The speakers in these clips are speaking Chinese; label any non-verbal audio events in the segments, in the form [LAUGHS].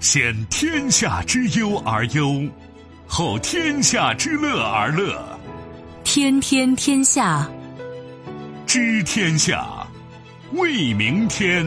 先天下之忧而忧，后天下之乐而乐。天天天下，知天下，为明天。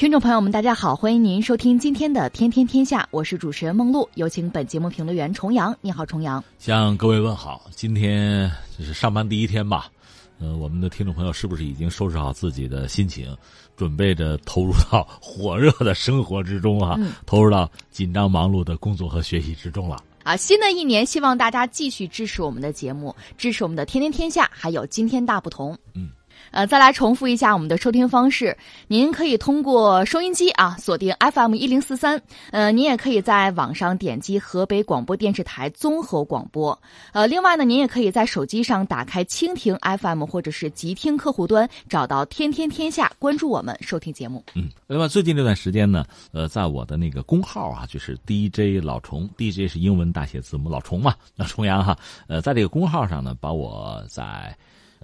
听众朋友们，大家好，欢迎您收听今天的《天天天下》，我是主持人梦露，有请本节目评论员重阳。你好，重阳。向各位问好，今天就是上班第一天吧。呃，我们的听众朋友是不是已经收拾好自己的心情，准备着投入到火热的生活之中啊？投入到紧张忙碌的工作和学习之中了？啊，新的一年，希望大家继续支持我们的节目，支持我们的《天天天下》，还有《今天大不同》。嗯。呃，再来重复一下我们的收听方式。您可以通过收音机啊锁定 FM 一零四三，呃，您也可以在网上点击河北广播电视台综合广播。呃，另外呢，您也可以在手机上打开蜻蜓 FM 或者是极听客户端，找到天天天下，关注我们收听节目。嗯，另外最近这段时间呢，呃，在我的那个公号啊，就是 DJ 老虫，DJ 是英文大写字母老虫嘛，那重阳哈，呃，在这个公号上呢，把我在。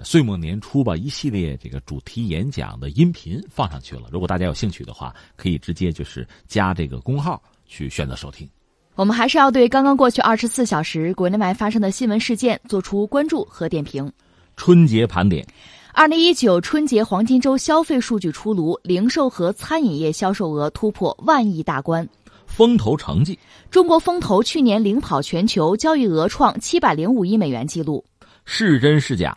岁末年初吧，一系列这个主题演讲的音频放上去了。如果大家有兴趣的话，可以直接就是加这个公号去选择收听。我们还是要对刚刚过去二十四小时国内外发生的新闻事件做出关注和点评。春节盘点，二零一九春节黄金周消费数据出炉，零售和餐饮业销售额突破万亿大关。风投成绩，中国风投去年领跑全球，交易额创七百零五亿美元纪录。是真是假？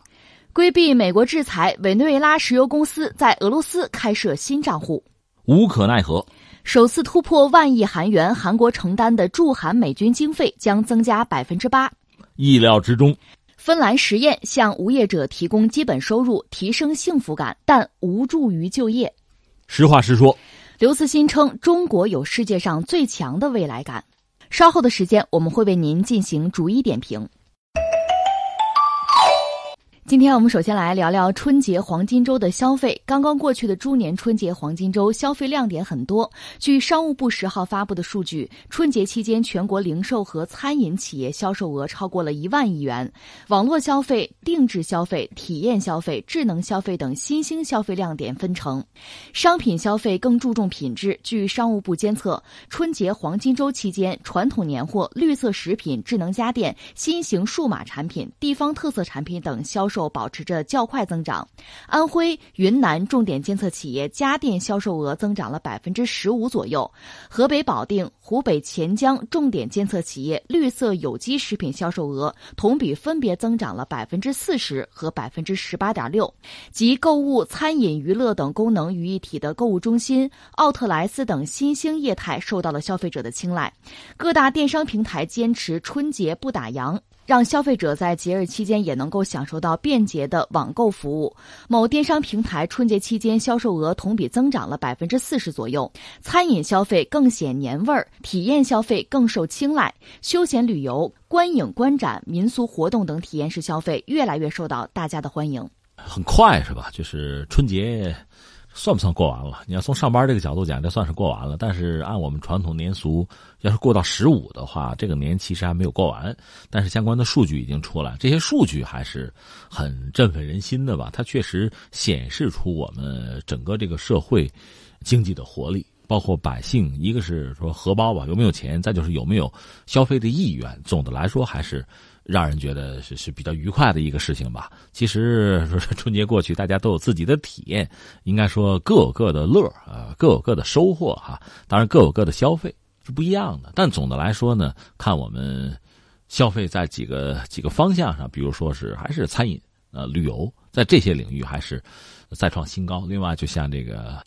规避美国制裁，委内瑞拉石油公司在俄罗斯开设新账户。无可奈何，首次突破万亿韩元，韩国承担的驻韩美军经费将增加百分之八。意料之中，芬兰实验向无业者提供基本收入，提升幸福感，但无助于就业。实话实说，刘慈欣称中国有世界上最强的未来感。稍后的时间，我们会为您进行逐一点评。今天我们首先来聊聊春节黄金周的消费。刚刚过去的猪年春节黄金周消费亮点很多。据商务部十号发布的数据，春节期间全国零售和餐饮企业销售额超过了一万亿元，网络消费、定制消费、体验消费、智能消费等新兴消费亮点纷呈。商品消费更注重品质。据商务部监测，春节黄金周期间，传统年货、绿色食品、智能家电、新型数码产品、地方特色产品等销售。保持着较快增长，安徽、云南重点监测企业家电销售额增长了百分之十五左右，河北保定、湖北潜江重点监测企业绿色有机食品销售额同比分别增长了百分之四十和百分之十八点六。集购物、餐饮、娱乐等功能于一体的购物中心、奥特莱斯等新兴业态受到了消费者的青睐。各大电商平台坚持春节不打烊。让消费者在节日期间也能够享受到便捷的网购服务。某电商平台春节期间销售额同比增长了百分之四十左右。餐饮消费更显年味儿，体验消费更受青睐。休闲旅游、观影观展、民俗活动等体验式消费越来越受到大家的欢迎。很快是吧？就是春节。算不算过完了？你要从上班这个角度讲，这算是过完了。但是按我们传统年俗，要是过到十五的话，这个年其实还没有过完。但是相关的数据已经出来，这些数据还是很振奋人心的吧？它确实显示出我们整个这个社会经济的活力，包括百姓，一个是说荷包吧，有没有钱，再就是有没有消费的意愿。总的来说，还是。让人觉得是是比较愉快的一个事情吧。其实说 [LAUGHS] 春节过去，大家都有自己的体验，应该说各有各的乐啊，各有各的收获哈。当然各有各的消费是不一样的，但总的来说呢，看我们消费在几个几个方向上，比如说是还是餐饮、呃旅游，在这些领域还是再创新高。另外，就像这个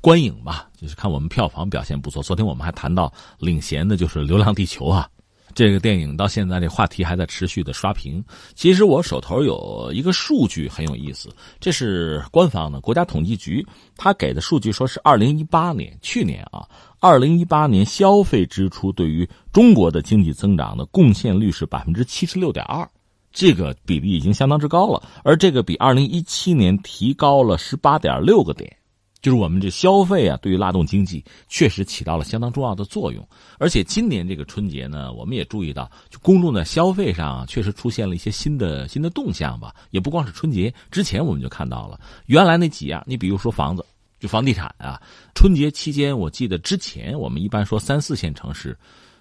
观影吧，就是看我们票房表现不错。昨天我们还谈到领衔的就是《流浪地球》啊。这个电影到现在这话题还在持续的刷屏。其实我手头有一个数据很有意思，这是官方的国家统计局他给的数据，说是二零一八年去年啊，二零一八年消费支出对于中国的经济增长的贡献率是百分之七十六点二，这个比例已经相当之高了，而这个比二零一七年提高了十八点六个点。就是我们这消费啊，对于拉动经济确实起到了相当重要的作用。而且今年这个春节呢，我们也注意到，就公众的消费上确实出现了一些新的新的动向吧。也不光是春节之前，我们就看到了原来那几样，你比如说房子，就房地产啊。春节期间，我记得之前我们一般说三四线城市，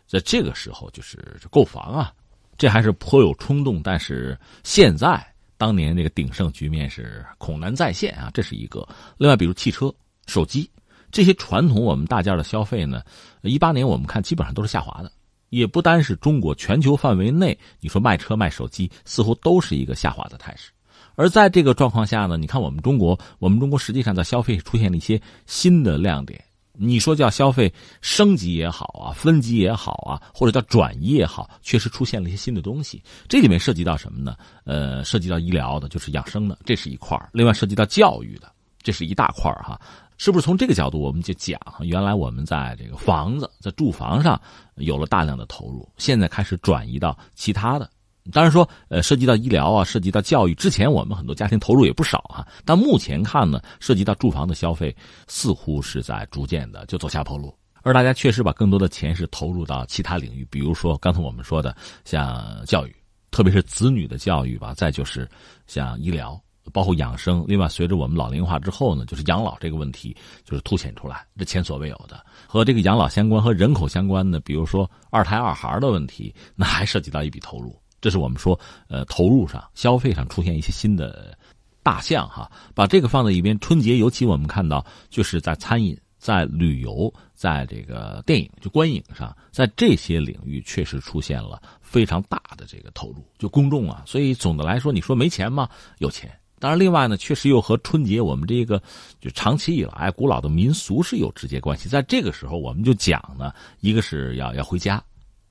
在这个时候就是购房啊，这还是颇有冲动。但是现在。当年那个鼎盛局面是恐难再现啊，这是一个。另外，比如汽车、手机这些传统我们大件的消费呢，一八年我们看基本上都是下滑的，也不单是中国，全球范围内，你说卖车卖手机似乎都是一个下滑的态势。而在这个状况下呢，你看我们中国，我们中国实际上在消费出现了一些新的亮点。你说叫消费升级也好啊，分级也好啊，或者叫转移也好，确实出现了一些新的东西。这里面涉及到什么呢？呃，涉及到医疗的，就是养生的，这是一块另外涉及到教育的，这是一大块哈。是不是从这个角度，我们就讲，原来我们在这个房子、在住房上有了大量的投入，现在开始转移到其他的。当然说，呃，涉及到医疗啊，涉及到教育，之前我们很多家庭投入也不少啊。但目前看呢，涉及到住房的消费，似乎是在逐渐的就走下坡路。而大家确实把更多的钱是投入到其他领域，比如说刚才我们说的像教育，特别是子女的教育吧。再就是像医疗，包括养生。另外，随着我们老龄化之后呢，就是养老这个问题就是凸显出来，这前所未有的。和这个养老相关、和人口相关的，比如说二胎二孩的问题，那还涉及到一笔投入。这是我们说，呃，投入上、消费上出现一些新的大项哈。把这个放在一边，春节尤其我们看到，就是在餐饮、在旅游、在这个电影就观影上，在这些领域确实出现了非常大的这个投入，就公众啊。所以总的来说，你说没钱吗？有钱。当然，另外呢，确实又和春节我们这个就长期以来古老的民俗是有直接关系。在这个时候，我们就讲呢，一个是要要回家，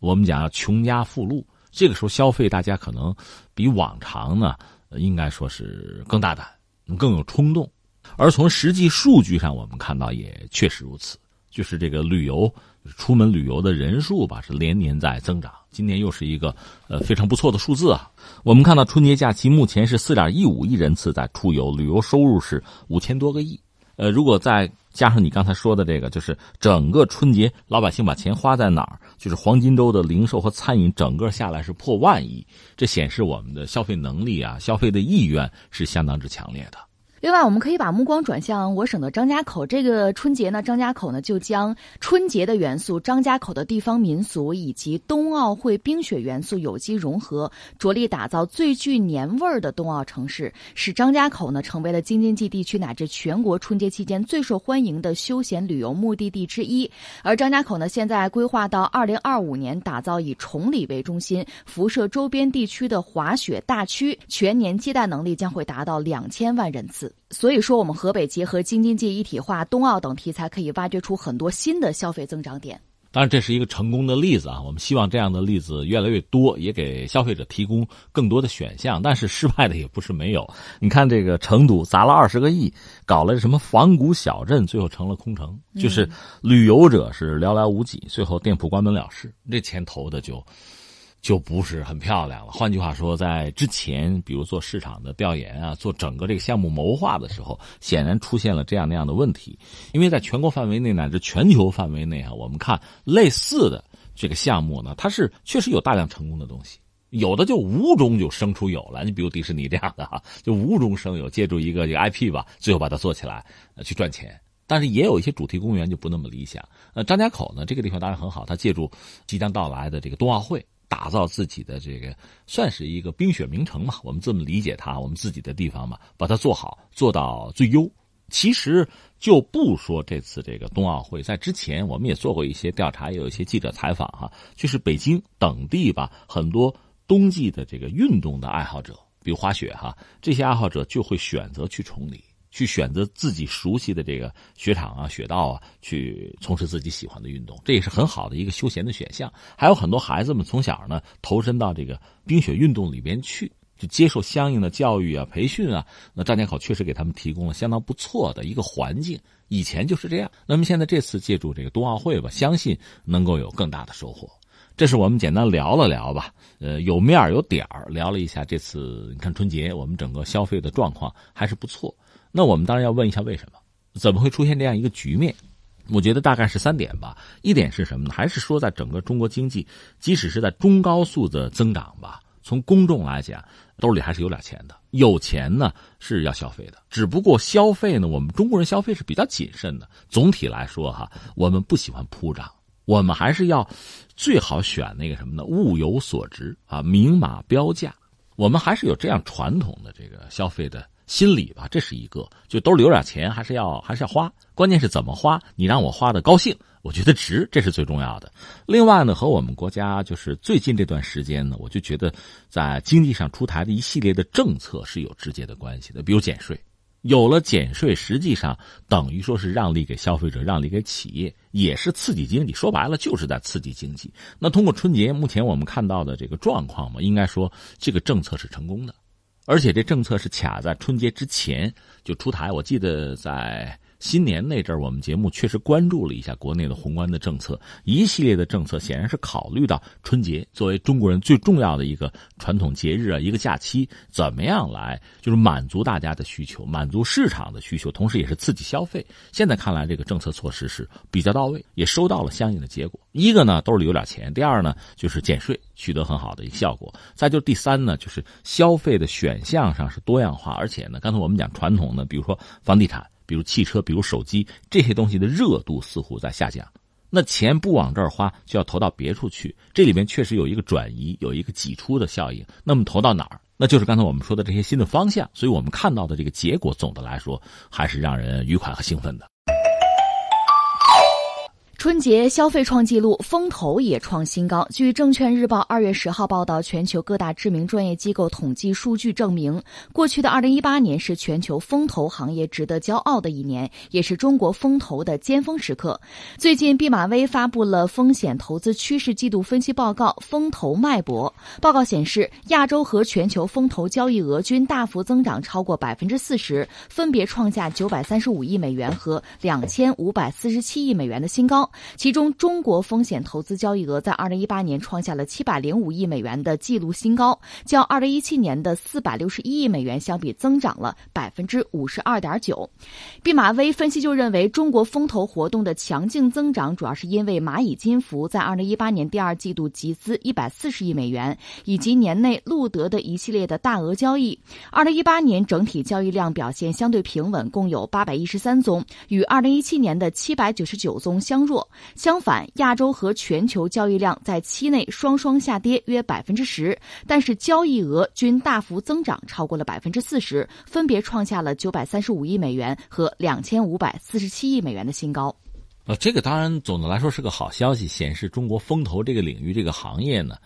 我们讲要穷家富路。这个时候消费，大家可能比往常呢，应该说是更大胆、更有冲动。而从实际数据上，我们看到也确实如此，就是这个旅游、出门旅游的人数吧，是连年在增长。今年又是一个呃非常不错的数字啊。我们看到春节假期目前是四点一五亿人次在出游，旅游收入是五千多个亿。呃，如果再加上你刚才说的这个，就是整个春节老百姓把钱花在哪儿，就是黄金周的零售和餐饮整个下来是破万亿，这显示我们的消费能力啊，消费的意愿是相当之强烈的。另外，我们可以把目光转向我省的张家口。这个春节呢，张家口呢就将春节的元素、张家口的地方民俗以及冬奥会冰雪元素有机融合，着力打造最具年味儿的冬奥城市，使张家口呢成为了京津冀地区乃至全国春节期间最受欢迎的休闲旅游目的地之一。而张家口呢，现在规划到二零二五年打造以崇礼为中心、辐射周边地区的滑雪大区，全年接待能力将会达到两千万人次。所以说，我们河北结合京津冀一体化、冬奥等题材，可以挖掘出很多新的消费增长点。当然，这是一个成功的例子啊！我们希望这样的例子越来越多，也给消费者提供更多的选项。但是失败的也不是没有。你看，这个成都砸了二十个亿，搞了什么仿古小镇，最后成了空城，就是旅游者是寥寥无几，最后店铺关门了事。这钱投的就。就不是很漂亮了。换句话说，在之前，比如做市场的调研啊，做整个这个项目谋划的时候，显然出现了这样那样的问题。因为在全国范围内乃至全球范围内啊，我们看类似的这个项目呢，它是确实有大量成功的东西，有的就无中就生出有了。你比如迪士尼这样的哈，就无中生有，借助一个这个 IP 吧，最后把它做起来，去赚钱。但是也有一些主题公园就不那么理想。呃，张家口呢，这个地方当然很好，它借助即将到来的这个冬奥会。打造自己的这个算是一个冰雪名城嘛，我们这么理解它，我们自己的地方嘛，把它做好，做到最优。其实就不说这次这个冬奥会，在之前我们也做过一些调查，也有一些记者采访哈，就是北京等地吧，很多冬季的这个运动的爱好者，比如滑雪哈，这些爱好者就会选择去崇礼。去选择自己熟悉的这个雪场啊、雪道啊，去从事自己喜欢的运动，这也是很好的一个休闲的选项。还有很多孩子们从小呢投身到这个冰雪运动里边去，就接受相应的教育啊、培训啊。那张家口确实给他们提供了相当不错的一个环境。以前就是这样，那么现在这次借助这个冬奥会吧，相信能够有更大的收获。这是我们简单聊了聊吧，呃，有面有点儿聊了一下这次你看春节我们整个消费的状况还是不错。那我们当然要问一下为什么？怎么会出现这样一个局面？我觉得大概是三点吧。一点是什么呢？还是说在整个中国经济，即使是在中高速的增长吧，从公众来讲，兜里还是有点钱的。有钱呢是要消费的，只不过消费呢，我们中国人消费是比较谨慎的。总体来说哈，我们不喜欢铺张，我们还是要最好选那个什么呢？物有所值啊，明码标价。我们还是有这样传统的这个消费的。心理吧，这是一个，就兜里有点钱，还是要还是要花，关键是怎么花，你让我花的高兴，我觉得值，这是最重要的。另外呢，和我们国家就是最近这段时间呢，我就觉得在经济上出台的一系列的政策是有直接的关系的，比如减税，有了减税，实际上等于说是让利给消费者，让利给企业，也是刺激经济。说白了，就是在刺激经济。那通过春节，目前我们看到的这个状况嘛，应该说这个政策是成功的。而且这政策是卡在春节之前就出台，我记得在。新年那阵儿，我们节目确实关注了一下国内的宏观的政策，一系列的政策显然是考虑到春节作为中国人最重要的一个传统节日啊，一个假期，怎么样来就是满足大家的需求，满足市场的需求，同时也是刺激消费。现在看来，这个政策措施是比较到位，也收到了相应的结果。一个呢，兜里有点钱；第二呢，就是减税取得很好的一个效果；再就第三呢，就是消费的选项上是多样化，而且呢，刚才我们讲传统的，比如说房地产。比如汽车，比如手机，这些东西的热度似乎在下降。那钱不往这儿花，就要投到别处去。这里面确实有一个转移，有一个挤出的效应。那么投到哪儿？那就是刚才我们说的这些新的方向。所以我们看到的这个结果，总的来说还是让人愉快和兴奋的。春节消费创纪录，风投也创新高。据证券日报二月十号报道，全球各大知名专业机构统计数据证明，过去的二零一八年是全球风投行业值得骄傲的一年，也是中国风投的尖峰时刻。最近，毕马威发布了风险投资趋势季度分析报告《风投脉搏》。报告显示，亚洲和全球风投交易额均大幅增长超过百分之四十，分别创下九百三十五亿美元和两千五百四十七亿美元的新高。其中，中国风险投资交易额在二零一八年创下了七百零五亿美元的纪录新高，较二零一七年的四百六十一亿美元相比，增长了百分之五十二点九。毕马威分析就认为，中国风投活动的强劲增长，主要是因为蚂蚁金服在二零一八年第二季度集资一百四十亿美元，以及年内录得的一系列的大额交易。二零一八年整体交易量表现相对平稳，共有八百一十三宗，与二零一七年的七百九十九宗相若。相反，亚洲和全球交易量在期内双双下跌约百分之十，但是交易额均大幅增长，超过了百分之四十，分别创下了九百三十五亿美元和两千五百四十七亿美元的新高。呃，这个当然总的来说是个好消息，显示中国风投这个领域这个行业呢。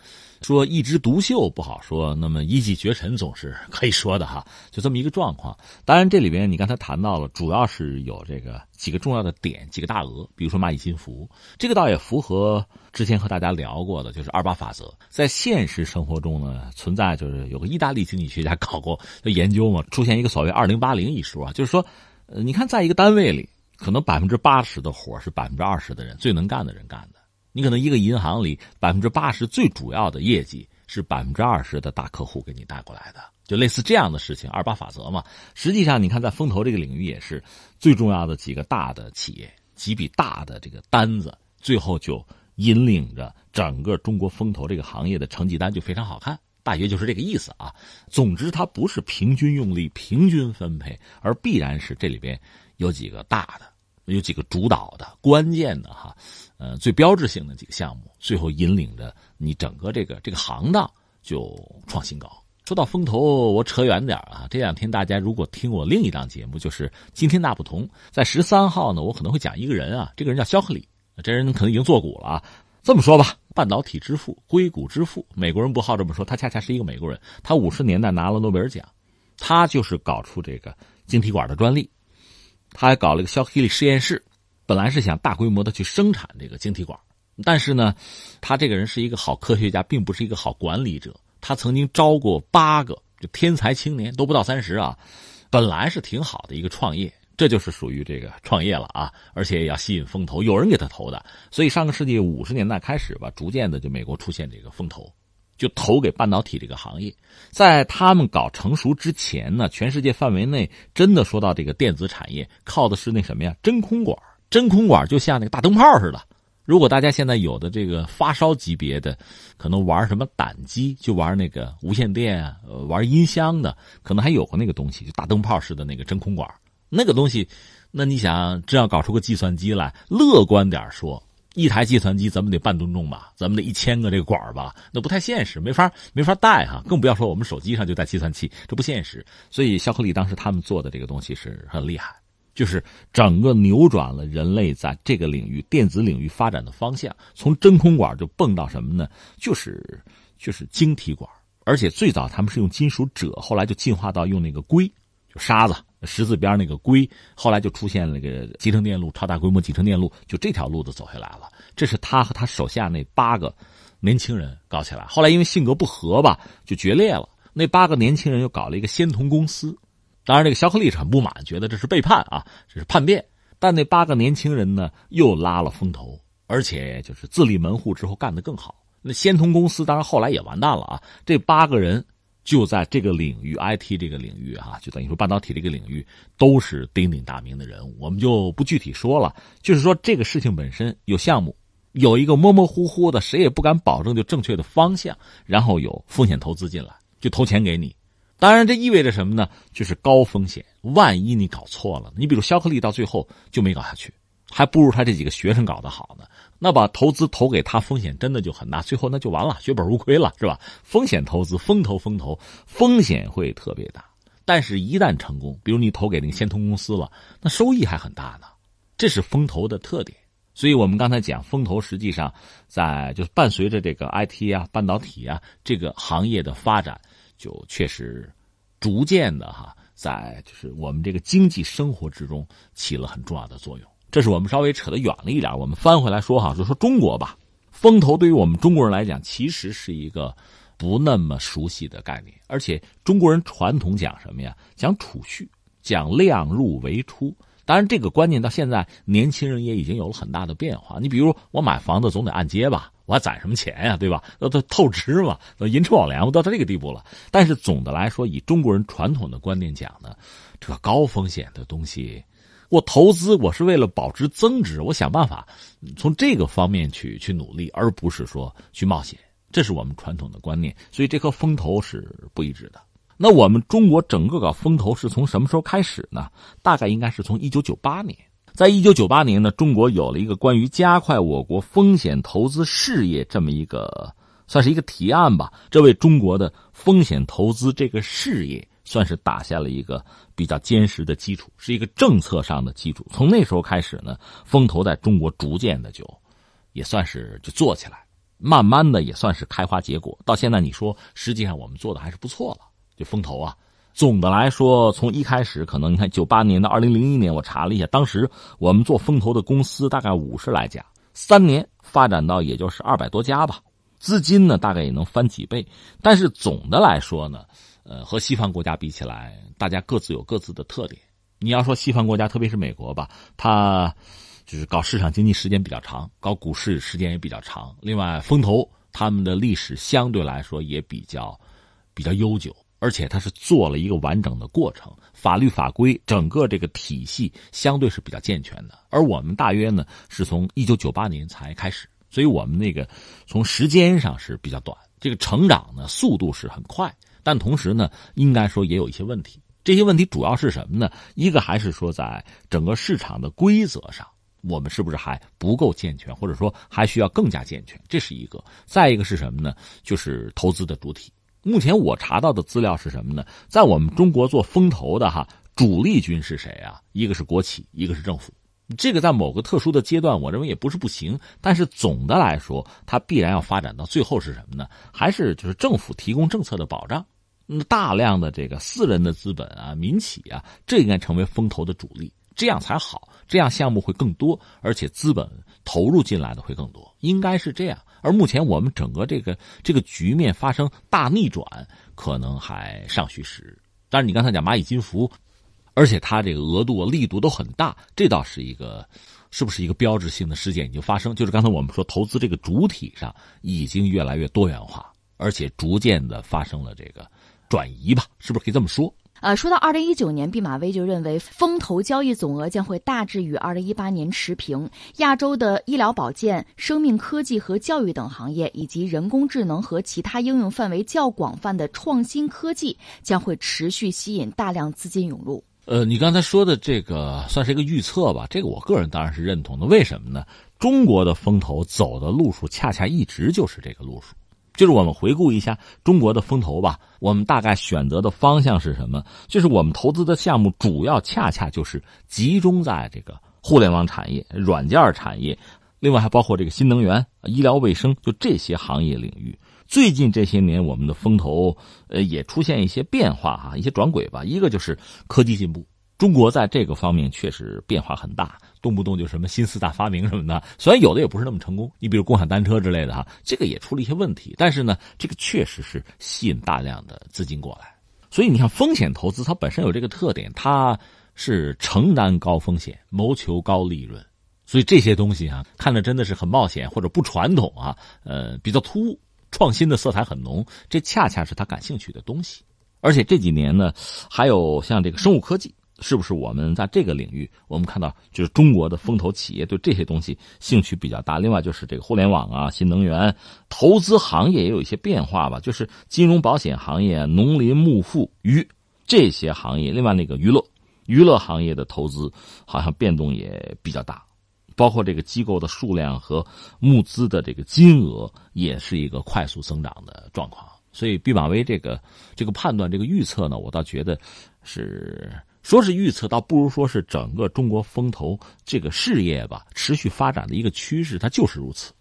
说一枝独秀不好说，那么一骑绝尘总是可以说的哈，就这么一个状况。当然，这里边你刚才谈到了，主要是有这个几个重要的点，几个大额，比如说蚂蚁金服，这个倒也符合之前和大家聊过的，就是二八法则。在现实生活中呢，存在就是有个意大利经济学家搞过研究嘛，出现一个所谓“二零八零”一说啊，就是说，呃，你看在一个单位里，可能百分之八十的活是百分之二十的人最能干的人干的。你可能一个银行里百分之八十最主要的业绩是百分之二十的大客户给你带过来的，就类似这样的事情，二八法则嘛。实际上，你看在风投这个领域也是最重要的几个大的企业，几笔大的这个单子，最后就引领着整个中国风投这个行业的成绩单就非常好看，大约就是这个意思啊。总之，它不是平均用力、平均分配，而必然是这里边有几个大的。有几个主导的、关键的哈，呃，最标志性的几个项目，最后引领着你整个这个这个行当就创新高。说到风投，我扯远点啊。这两天大家如果听我另一档节目，就是《今天大不同》，在十三号呢，我可能会讲一个人啊，这个人叫肖克里，这人可能已经做股了啊。这么说吧，半导体之父、硅谷之父，美国人不好这么说，他恰恰是一个美国人。他五十年代拿了诺贝尔奖，他就是搞出这个晶体管的专利。他还搞了一个肖克利实验室，本来是想大规模的去生产这个晶体管，但是呢，他这个人是一个好科学家，并不是一个好管理者。他曾经招过八个就天才青年，都不到三十啊，本来是挺好的一个创业，这就是属于这个创业了啊，而且也要吸引风投，有人给他投的。所以上个世纪五十年代开始吧，逐渐的就美国出现这个风投，就投给半导体这个行业。在他们搞成熟之前呢，全世界范围内真的说到这个电子产业，靠的是那什么呀？真空管。真空管就像那个大灯泡似的。如果大家现在有的这个发烧级别的，可能玩什么胆机，就玩那个无线电啊，玩音箱的，可能还有过那个东西，就大灯泡似的那个真空管。那个东西，那你想，真要搞出个计算机来，乐观点说，一台计算机咱们得半吨重吧，咱们得一千个这个管吧，那不太现实，没法没法带哈，更不要说我们手机上就带计算器，这不现实。所以肖克利当时他们做的这个东西是很厉害。就是整个扭转了人类在这个领域电子领域发展的方向，从真空管就蹦到什么呢？就是就是晶体管，而且最早他们是用金属锗，后来就进化到用那个硅，就沙子十字边那个硅，后来就出现那个集成电路、超大规模集成电路，就这条路子走下来了。这是他和他手下那八个年轻人搞起来，后来因为性格不合吧，就决裂了。那八个年轻人又搞了一个仙童公司。当然，这个肖克利是很不满，觉得这是背叛啊，这是叛变。但那八个年轻人呢，又拉了风头，而且就是自立门户之后干得更好。那仙童公司当然后来也完蛋了啊。这八个人就在这个领域，IT 这个领域啊，就等于说半导体这个领域都是鼎鼎大名的人物。我们就不具体说了，就是说这个事情本身有项目，有一个模模糊糊的，谁也不敢保证就正确的方向，然后有风险投资进来，就投钱给你。当然，这意味着什么呢？就是高风险。万一你搞错了，你比如肖克利到最后就没搞下去，还不如他这几个学生搞得好呢。那把投资投给他，风险真的就很大，最后那就完了，血本无亏了，是吧？风险投资，风投风投，风险会特别大。但是，一旦成功，比如你投给那个仙通公司了，那收益还很大呢。这是风投的特点。所以我们刚才讲，风投实际上在就是伴随着这个 IT 啊、半导体啊这个行业的发展。就确实，逐渐的哈，在就是我们这个经济生活之中起了很重要的作用。这是我们稍微扯得远了一点，我们翻回来说哈，就说中国吧，风投对于我们中国人来讲，其实是一个不那么熟悉的概念。而且中国人传统讲什么呀？讲储蓄，讲量入为出。当然，这个观念到现在年轻人也已经有了很大的变化。你比如我买房子总得按揭吧。我还攒什么钱呀，对吧？那都透支嘛，银车网粮，我到这个地步了。但是总的来说，以中国人传统的观念讲呢，这个高风险的东西，我投资我是为了保值增值，我想办法从这个方面去去努力，而不是说去冒险。这是我们传统的观念，所以这颗风投是不一致的。那我们中国整个搞风投是从什么时候开始呢？大概应该是从一九九八年。在一九九八年呢，中国有了一个关于加快我国风险投资事业这么一个，算是一个提案吧。这为中国的风险投资这个事业算是打下了一个比较坚实的基础，是一个政策上的基础。从那时候开始呢，风投在中国逐渐的就，也算是就做起来，慢慢的也算是开花结果。到现在你说，实际上我们做的还是不错了，就风投啊。总的来说，从一开始，可能你看九八年到二零零一年，我查了一下，当时我们做风投的公司大概五十来家，三年发展到也就是二百多家吧，资金呢大概也能翻几倍。但是总的来说呢，呃，和西方国家比起来，大家各自有各自的特点。你要说西方国家，特别是美国吧，它就是搞市场经济时间比较长，搞股市时间也比较长。另外，风投他们的历史相对来说也比较比较悠久。而且它是做了一个完整的过程，法律法规整个这个体系相对是比较健全的。而我们大约呢是从一九九八年才开始，所以我们那个从时间上是比较短，这个成长呢速度是很快，但同时呢应该说也有一些问题。这些问题主要是什么呢？一个还是说在整个市场的规则上，我们是不是还不够健全，或者说还需要更加健全？这是一个。再一个是什么呢？就是投资的主体。目前我查到的资料是什么呢？在我们中国做风投的哈，主力军是谁啊？一个是国企，一个是政府。这个在某个特殊的阶段，我认为也不是不行。但是总的来说，它必然要发展到最后是什么呢？还是就是政府提供政策的保障。那大量的这个私人的资本啊、民企啊，这应该成为风投的主力，这样才好。这样项目会更多，而且资本投入进来的会更多，应该是这样。而目前我们整个这个这个局面发生大逆转，可能还尚需时日。但是你刚才讲蚂蚁金服，而且它这个额度、力度都很大，这倒是一个，是不是一个标志性的事件已经发生？就是刚才我们说，投资这个主体上已经越来越多元化，而且逐渐的发生了这个转移吧，是不是可以这么说？呃，说到二零一九年，毕马威就认为风投交易总额将会大致与二零一八年持平。亚洲的医疗保健、生命科技和教育等行业，以及人工智能和其他应用范围较广泛的创新科技，将会持续吸引大量资金涌入。呃，你刚才说的这个算是一个预测吧？这个我个人当然是认同的。为什么呢？中国的风投走的路数恰恰一直就是这个路数。就是我们回顾一下中国的风投吧，我们大概选择的方向是什么？就是我们投资的项目主要恰恰就是集中在这个互联网产业、软件产业，另外还包括这个新能源、医疗卫生，就这些行业领域。最近这些年，我们的风投呃也出现一些变化哈，一些转轨吧。一个就是科技进步。中国在这个方面确实变化很大，动不动就什么新四大发明什么的，虽然有的也不是那么成功，你比如共享单车之类的哈，这个也出了一些问题，但是呢，这个确实是吸引大量的资金过来。所以你看，风险投资它本身有这个特点，它是承担高风险，谋求高利润。所以这些东西啊，看着真的是很冒险或者不传统啊，呃，比较突兀，创新的色彩很浓，这恰恰是他感兴趣的东西。而且这几年呢，还有像这个生物科技。是不是我们在这个领域，我们看到就是中国的风投企业对这些东西兴趣比较大。另外就是这个互联网啊、新能源投资行业也有一些变化吧，就是金融保险行业、农林牧副渔这些行业。另外那个娱乐娱乐行业的投资好像变动也比较大，包括这个机构的数量和募资的这个金额也是一个快速增长的状况。所以毕马威这个这个判断、这个预测呢，我倒觉得是。说是预测，倒不如说是整个中国风投这个事业吧，持续发展的一个趋势，它就是如此。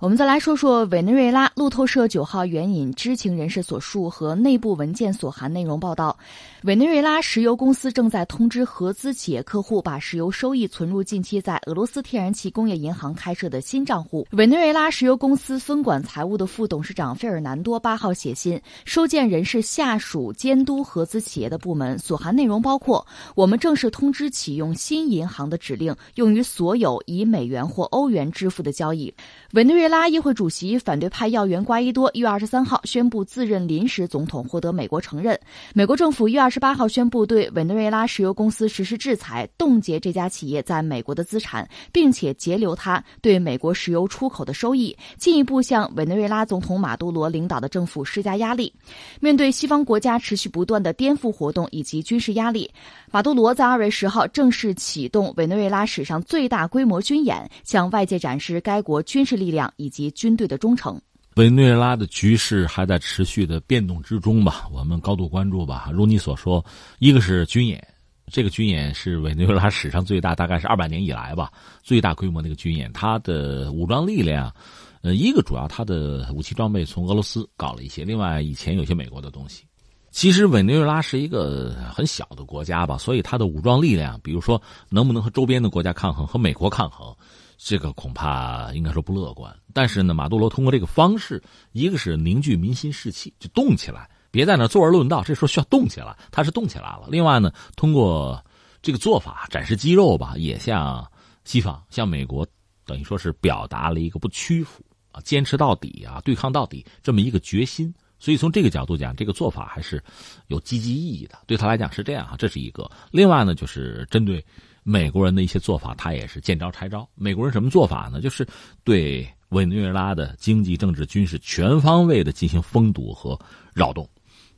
我们再来说说委内瑞拉。路透社九号援引知情人士所述和内部文件所含内容报道，委内瑞拉石油公司正在通知合资企业客户，把石油收益存入近期在俄罗斯天然气工业银行开设的新账户。委内瑞拉石油公司分管财务的副董事长费尔南多八号写信，收件人是下属监督合资企业的部门，所含内容包括：我们正式通知启用新银行的指令，用于所有以美元或欧元支付的交易。委内瑞拉议会主席反对派要员瓜伊多一月二十三号宣布自任临时总统，获得美国承认。美国政府一月二十八号宣布对委内瑞拉石油公司实施制裁，冻结这家企业在美国的资产，并且截留它对美国石油出口的收益，进一步向委内瑞拉总统马杜罗领导的政府施加压力。面对西方国家持续不断的颠覆活动以及军事压力，马杜罗在二月十号正式启动委内瑞拉史上最大规模军演，向外界展示该国军事。力量以及军队的忠诚。委内瑞拉的局势还在持续的变动之中吧？我们高度关注吧。如你所说，一个是军演，这个军演是委内瑞拉史上最大，大概是二百年以来吧，最大规模的一个军演。它的武装力量，呃，一个主要它的武器装备从俄罗斯搞了一些，另外以前有些美国的东西。其实委内瑞拉是一个很小的国家吧，所以它的武装力量，比如说能不能和周边的国家抗衡，和美国抗衡？这个恐怕应该说不乐观，但是呢，马杜罗通过这个方式，一个是凝聚民心士气，就动起来，别在那坐而论道，这时候需要动起来，他是动起来了。另外呢，通过这个做法展示肌肉吧，也向西方、向美国，等于说是表达了一个不屈服啊，坚持到底啊，对抗到底这么一个决心。所以从这个角度讲，这个做法还是有积极意义的，对他来讲是这样哈，这是一个。另外呢，就是针对。美国人的一些做法，他也是见招拆招。美国人什么做法呢？就是对委内瑞拉的经济、政治、军事全方位的进行封堵和扰动。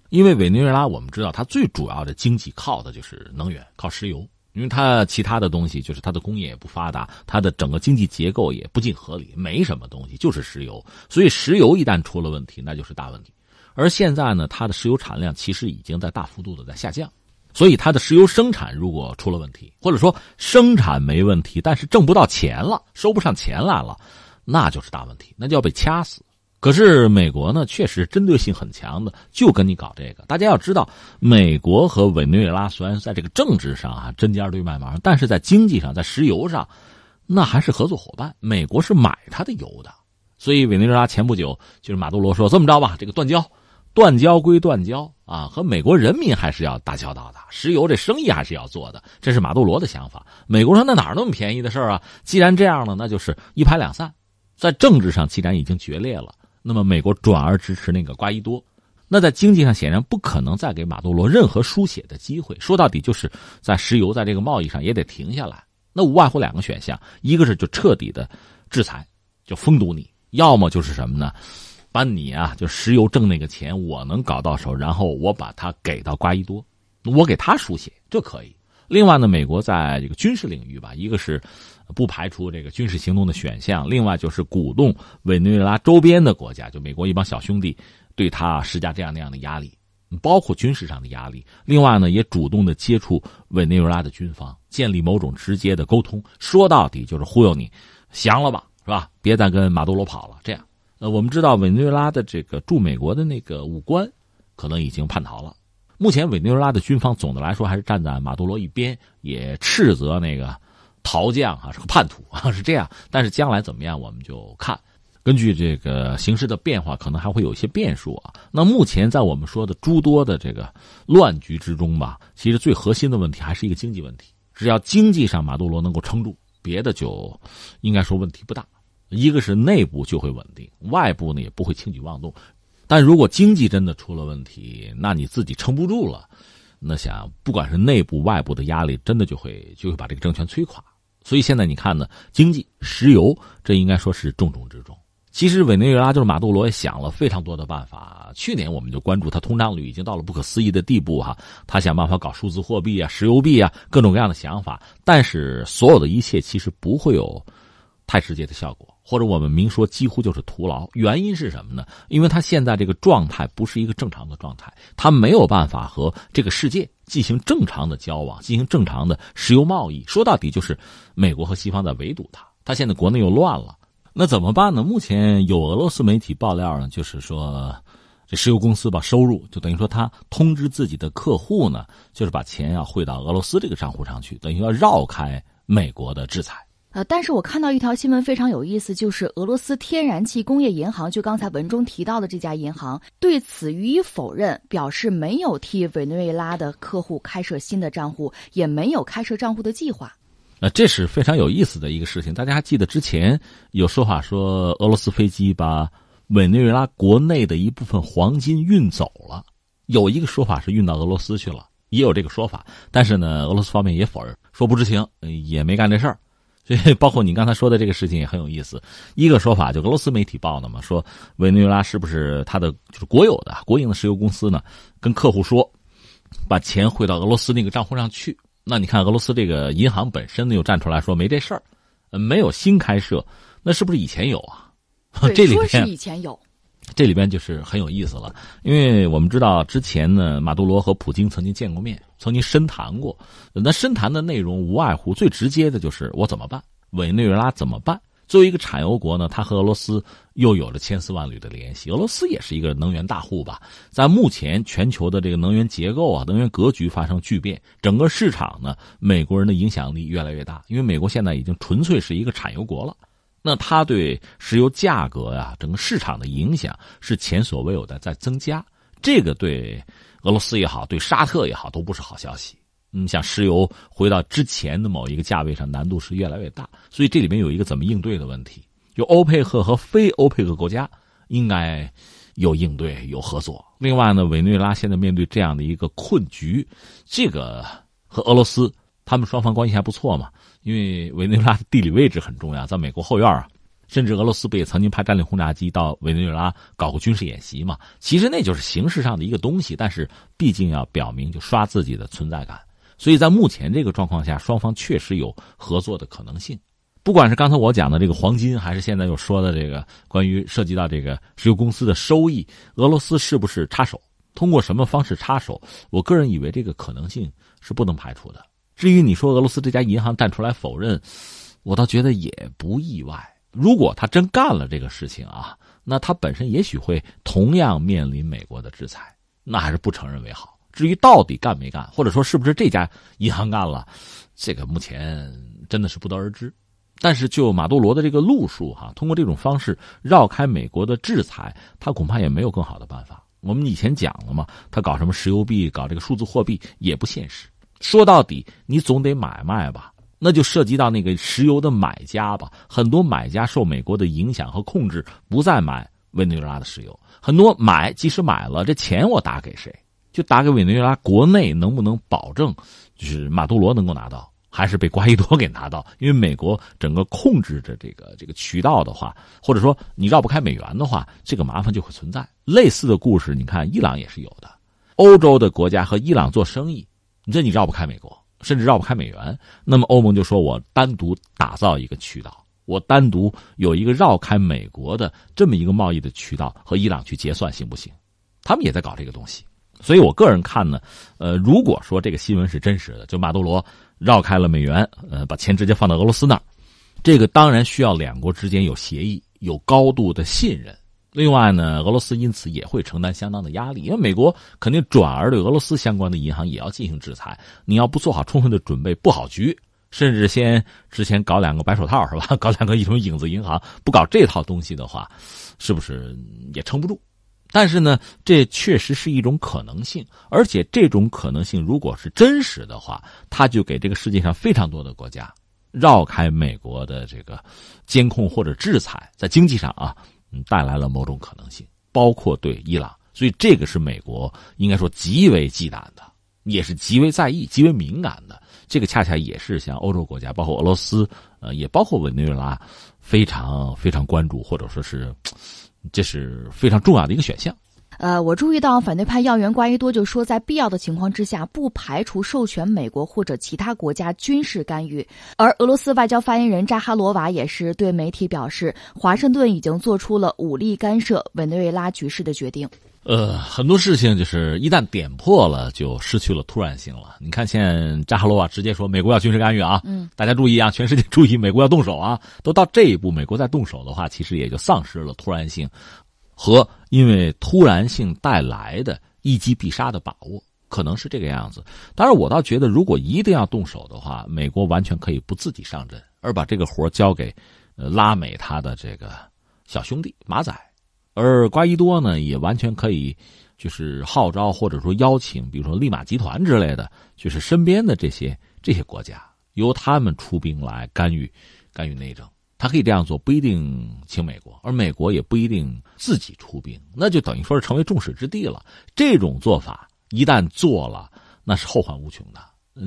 因为委内瑞拉，我们知道它最主要的经济靠的就是能源，靠石油。因为它其他的东西，就是它的工业也不发达，它的整个经济结构也不尽合理，没什么东西，就是石油。所以石油一旦出了问题，那就是大问题。而现在呢，它的石油产量其实已经在大幅度的在下降。所以，它的石油生产如果出了问题，或者说生产没问题，但是挣不到钱了，收不上钱来了，那就是大问题，那就要被掐死。可是美国呢，确实针对性很强的，就跟你搞这个。大家要知道，美国和委内瑞拉虽然在这个政治上啊针尖对麦芒，但是在经济上，在石油上，那还是合作伙伴。美国是买它的油的，所以委内瑞拉前不久就是马杜罗说这么着吧，这个断交。断交归断交啊，和美国人民还是要打交道的，石油这生意还是要做的，这是马杜罗的想法。美国说那哪儿那么便宜的事儿啊？既然这样了，那就是一拍两散，在政治上既然已经决裂了，那么美国转而支持那个瓜伊多，那在经济上显然不可能再给马杜罗任何书写的机会。说到底，就是在石油在这个贸易上也得停下来。那无外乎两个选项，一个是就彻底的制裁，就封堵你；要么就是什么呢？把你啊，就石油挣那个钱，我能搞到手，然后我把它给到瓜伊多，我给他输血，这可以。另外呢，美国在这个军事领域吧，一个是不排除这个军事行动的选项，另外就是鼓动委内瑞拉周边的国家，就美国一帮小兄弟，对他施加这样那样的压力，包括军事上的压力。另外呢，也主动的接触委内瑞拉的军方，建立某种直接的沟通。说到底就是忽悠你，降了吧，是吧？别再跟马杜罗跑了。这样，呃，我们知道委内瑞拉的这个驻美国的那个武官，可能已经叛逃了。目前委内瑞拉的军方总的来说还是站在马杜罗一边，也斥责那个逃将啊是个叛徒啊 [LAUGHS] 是这样。但是将来怎么样，我们就看。根据这个形势的变化，可能还会有一些变数啊。那目前在我们说的诸多的这个乱局之中吧，其实最核心的问题还是一个经济问题。只要经济上马杜罗能够撑住，别的就应该说问题不大。一个是内部就会稳定，外部呢也不会轻举妄动。但如果经济真的出了问题，那你自己撑不住了，那想不管是内部外部的压力，真的就会就会把这个政权摧垮。所以现在你看呢，经济、石油，这应该说是重中之重。其实委内瑞拉就是马杜罗也想了非常多的办法。去年我们就关注他通胀率已经到了不可思议的地步哈，他想办法搞数字货币啊、石油币啊，各种各样的想法。但是所有的一切其实不会有太直接的效果。或者我们明说，几乎就是徒劳。原因是什么呢？因为他现在这个状态不是一个正常的状态，他没有办法和这个世界进行正常的交往，进行正常的石油贸易。说到底，就是美国和西方在围堵他。他现在国内又乱了，那怎么办呢？目前有俄罗斯媒体爆料呢，就是说，这石油公司把收入就等于说他通知自己的客户呢，就是把钱要汇到俄罗斯这个账户上去，等于要绕开美国的制裁。呃，但是我看到一条新闻非常有意思，就是俄罗斯天然气工业银行，就刚才文中提到的这家银行，对此予以否认，表示没有替委内瑞拉的客户开设新的账户，也没有开设账户的计划。呃，这是非常有意思的一个事情。大家还记得之前有说法说，俄罗斯飞机把委内瑞拉国内的一部分黄金运走了，有一个说法是运到俄罗斯去了，也有这个说法，但是呢，俄罗斯方面也否认，说不知情，也没干这事儿。这 [LAUGHS] 包括你刚才说的这个事情也很有意思。一个说法就俄罗斯媒体报的嘛，说委内瑞拉是不是他的就是国有的国营的石油公司呢？跟客户说，把钱汇到俄罗斯那个账户上去。那你看俄罗斯这个银行本身呢又站出来说没这事儿，没有新开设，那是不是以前有啊？[LAUGHS] 这里边以前有。这里边就是很有意思了，因为我们知道之前呢，马杜罗和普京曾经见过面，曾经深谈过。那深谈的内容无外乎最直接的就是我怎么办，委内瑞拉怎么办？作为一个产油国呢，它和俄罗斯又有着千丝万缕的联系。俄罗斯也是一个能源大户吧？在目前全球的这个能源结构啊、能源格局发生巨变，整个市场呢，美国人的影响力越来越大，因为美国现在已经纯粹是一个产油国了。那它对石油价格呀，整个市场的影响是前所未有的在增加。这个对俄罗斯也好，对沙特也好，都不是好消息。嗯，像石油回到之前的某一个价位上，难度是越来越大。所以这里面有一个怎么应对的问题。就欧佩克和非欧佩克国家应该有应对、有合作。另外呢，委内瑞拉现在面对这样的一个困局，这个和俄罗斯他们双方关系还不错嘛。因为委内瑞拉的地理位置很重要，在美国后院啊，甚至俄罗斯不也曾经派战略轰炸机到委内瑞拉搞过军事演习嘛？其实那就是形式上的一个东西，但是毕竟要表明就刷自己的存在感。所以在目前这个状况下，双方确实有合作的可能性。不管是刚才我讲的这个黄金，还是现在又说的这个关于涉及到这个石油公司的收益，俄罗斯是不是插手？通过什么方式插手？我个人以为这个可能性是不能排除的。至于你说俄罗斯这家银行站出来否认，我倒觉得也不意外。如果他真干了这个事情啊，那他本身也许会同样面临美国的制裁，那还是不承认为好。至于到底干没干，或者说是不是这家银行干了，这个目前真的是不得而知。但是就马杜罗的这个路数哈，通过这种方式绕开美国的制裁，他恐怕也没有更好的办法。我们以前讲了嘛，他搞什么石油币，搞这个数字货币也不现实。说到底，你总得买卖吧？那就涉及到那个石油的买家吧。很多买家受美国的影响和控制，不再买委内瑞拉的石油。很多买，即使买了，这钱我打给谁？就打给委内瑞拉国内，能不能保证就是马杜罗能够拿到，还是被瓜伊多给拿到？因为美国整个控制着这个这个渠道的话，或者说你绕不开美元的话，这个麻烦就会存在。类似的故事，你看伊朗也是有的。欧洲的国家和伊朗做生意，你这你绕不开美国。甚至绕不开美元，那么欧盟就说：“我单独打造一个渠道，我单独有一个绕开美国的这么一个贸易的渠道和伊朗去结算，行不行？”他们也在搞这个东西。所以我个人看呢，呃，如果说这个新闻是真实的，就马杜罗绕开了美元，呃，把钱直接放到俄罗斯那儿，这个当然需要两国之间有协议，有高度的信任。另外呢，俄罗斯因此也会承担相当的压力，因为美国肯定转而对俄罗斯相关的银行也要进行制裁。你要不做好充分的准备，布好局，甚至先之前搞两个白手套是吧？[LAUGHS] 搞两个一种影子银行，不搞这套东西的话，是不是也撑不住？但是呢，这确实是一种可能性，而且这种可能性如果是真实的话，它就给这个世界上非常多的国家绕开美国的这个监控或者制裁，在经济上啊。带来了某种可能性，包括对伊朗，所以这个是美国应该说极为忌惮的，也是极为在意、极为敏感的。这个恰恰也是像欧洲国家，包括俄罗斯，呃，也包括委内瑞拉，非常非常关注，或者说是这是非常重要的一个选项。呃，我注意到反对派要员瓜伊多就说，在必要的情况之下，不排除授权美国或者其他国家军事干预。而俄罗斯外交发言人扎哈罗娃也是对媒体表示，华盛顿已经做出了武力干涉委内瑞拉局势的决定。呃，很多事情就是一旦点破了，就失去了突然性了。你看，现在扎哈罗娃直接说美国要军事干预啊，嗯，大家注意啊，全世界注意，美国要动手啊，都到这一步，美国再动手的话，其实也就丧失了突然性。和因为突然性带来的一击必杀的把握，可能是这个样子。当然，我倒觉得，如果一定要动手的话，美国完全可以不自己上阵，而把这个活交给拉美他的这个小兄弟马仔。而瓜伊多呢，也完全可以就是号召或者说邀请，比如说利马集团之类的，就是身边的这些这些国家，由他们出兵来干预干预内政。他可以这样做，不一定请美国，而美国也不一定自己出兵，那就等于说是成为众矢之的了。这种做法一旦做了，那是后患无穷的。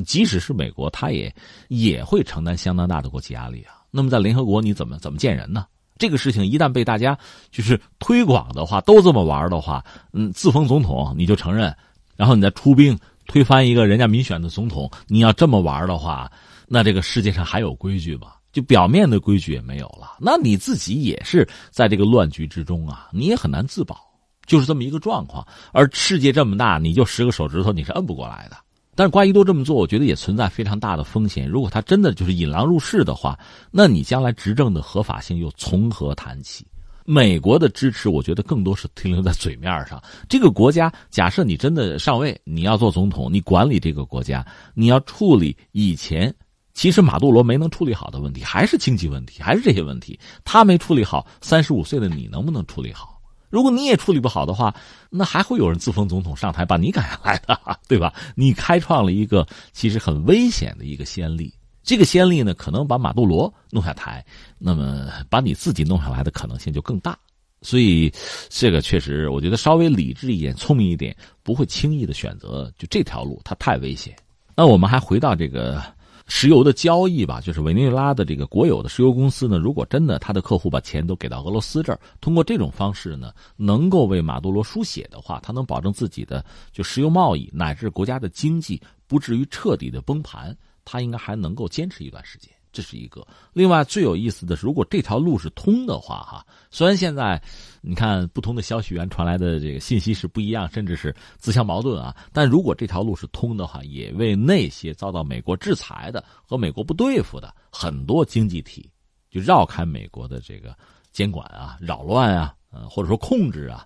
即使是美国，他也也会承担相当大的国际压力啊。那么在联合国，你怎么怎么见人呢？这个事情一旦被大家就是推广的话，都这么玩的话，嗯，自封总统你就承认，然后你再出兵推翻一个人家民选的总统，你要这么玩的话，那这个世界上还有规矩吗？就表面的规矩也没有了，那你自己也是在这个乱局之中啊，你也很难自保，就是这么一个状况。而世界这么大，你就十个手指头你是摁不过来的。但是瓜伊多这么做，我觉得也存在非常大的风险。如果他真的就是引狼入室的话，那你将来执政的合法性又从何谈起？美国的支持，我觉得更多是停留在嘴面上。这个国家，假设你真的上位，你要做总统，你管理这个国家，你要处理以前。其实马杜罗没能处理好的问题，还是经济问题，还是这些问题。他没处理好，三十五岁的你能不能处理好？如果你也处理不好的话，那还会有人自封总统上台把你赶下来的，对吧？[LAUGHS] 你开创了一个其实很危险的一个先例。这个先例呢，可能把马杜罗弄下台，那么把你自己弄下来的可能性就更大。所以，这个确实，我觉得稍微理智一点、聪明一点，不会轻易的选择就这条路，它太危险。那我们还回到这个。石油的交易吧，就是委内瑞拉的这个国有的石油公司呢，如果真的他的客户把钱都给到俄罗斯这儿，通过这种方式呢，能够为马杜罗输血的话，他能保证自己的就石油贸易乃至国家的经济不至于彻底的崩盘，他应该还能够坚持一段时间。这是一个。另外最有意思的是，如果这条路是通的话，哈，虽然现在你看不同的消息源传来的这个信息是不一样，甚至是自相矛盾啊，但如果这条路是通的话，也为那些遭到美国制裁的和美国不对付的很多经济体，就绕开美国的这个监管啊、扰乱啊，呃，或者说控制啊，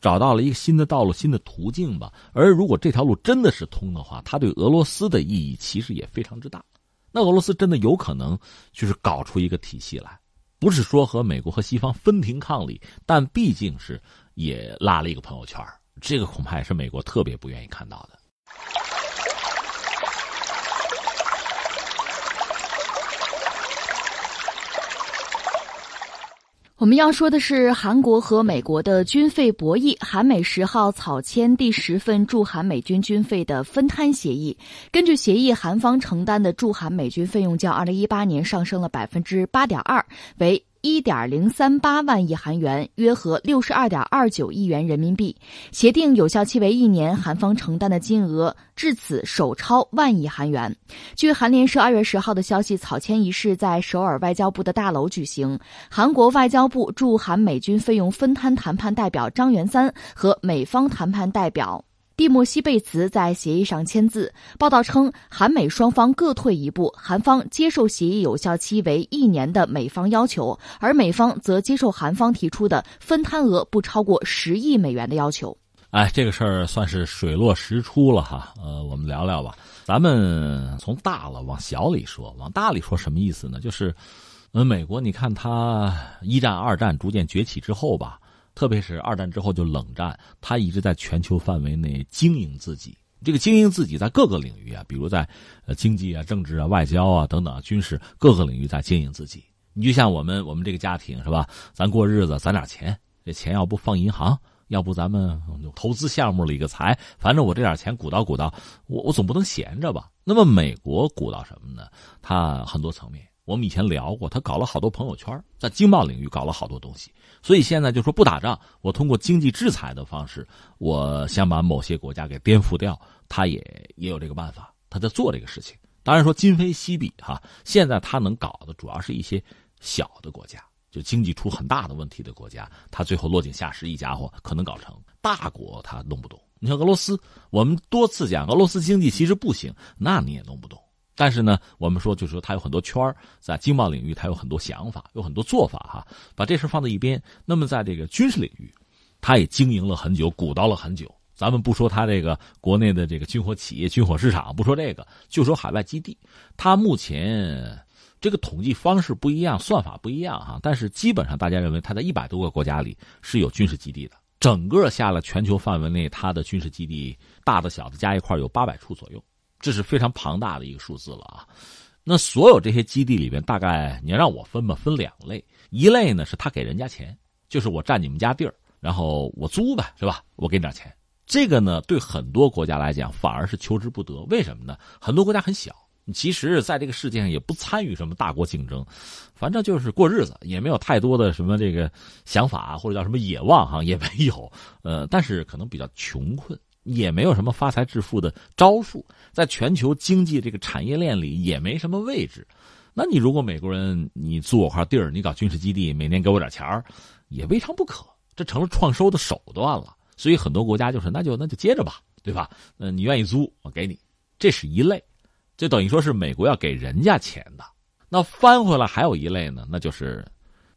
找到了一个新的道路、新的途径吧。而如果这条路真的是通的话，它对俄罗斯的意义其实也非常之大。那俄罗斯真的有可能就是搞出一个体系来，不是说和美国和西方分庭抗礼，但毕竟是也拉了一个朋友圈这个恐怕也是美国特别不愿意看到的。我们要说的是韩国和美国的军费博弈。韩美十号草签第十份驻韩美军军费的分摊协议。根据协议，韩方承担的驻韩美军费用较二零一八年上升了百分之八点二，为。一点零三八万亿韩元，约合六十二点二九亿元人民币。协定有效期为一年，韩方承担的金额至此首超万亿韩元。据韩联社二月十号的消息，草签仪式在首尔外交部的大楼举行。韩国外交部驻韩美军费用分摊谈判代表张元三和美方谈判代表。蒂莫西·贝茨在协议上签字。报道称，韩美双方各退一步，韩方接受协议有效期为一年的美方要求，而美方则接受韩方提出的分摊额不超过十亿美元的要求。哎，这个事儿算是水落石出了哈。呃，我们聊聊吧。咱们从大了往小里说，往大里说什么意思呢？就是，呃，美国，你看它一战、二战逐渐崛起之后吧。特别是二战之后就冷战，他一直在全球范围内经营自己。这个经营自己在各个领域啊，比如在呃经济啊、政治啊、外交啊等等军事各个领域在经营自己。你就像我们我们这个家庭是吧？咱过日子攒点钱，这钱要不放银行，要不咱们投资项目理个财，反正我这点钱鼓捣鼓捣，我我总不能闲着吧？那么美国鼓捣什么呢？它很多层面。我们以前聊过，他搞了好多朋友圈，在经贸领域搞了好多东西，所以现在就说不打仗，我通过经济制裁的方式，我想把某些国家给颠覆掉，他也也有这个办法，他在做这个事情。当然说今非昔比哈，现在他能搞的主要是一些小的国家，就经济出很大的问题的国家，他最后落井下石一家伙可能搞成，大国他弄不懂。你像俄罗斯，我们多次讲俄罗斯经济其实不行，那你也弄不懂。但是呢，我们说就是说，他有很多圈在经贸领域，他有很多想法，有很多做法哈。把这事放在一边，那么在这个军事领域，他也经营了很久，鼓捣了很久。咱们不说他这个国内的这个军火企业、军火市场，不说这个，就说海外基地。他目前这个统计方式不一样，算法不一样哈。但是基本上大家认为，他在一百多个国家里是有军事基地的。整个下了全球范围内，他的军事基地大的小的加一块有八百处左右。这是非常庞大的一个数字了啊！那所有这些基地里边，大概你让我分吧，分两类。一类呢是他给人家钱，就是我占你们家地儿，然后我租呗，是吧？我给你点钱。这个呢，对很多国家来讲反而是求之不得。为什么呢？很多国家很小，其实在这个世界上也不参与什么大国竞争，反正就是过日子，也没有太多的什么这个想法或者叫什么野望哈，也没有。呃，但是可能比较穷困。也没有什么发财致富的招数，在全球经济这个产业链里也没什么位置。那你如果美国人你租我块地儿，你搞军事基地，每年给我点钱儿，也未尝不可。这成了创收的手段了。所以很多国家就是那就那就接着吧，对吧？嗯，你愿意租我给你，这是一类，就等于说是美国要给人家钱的。那翻回来还有一类呢，那就是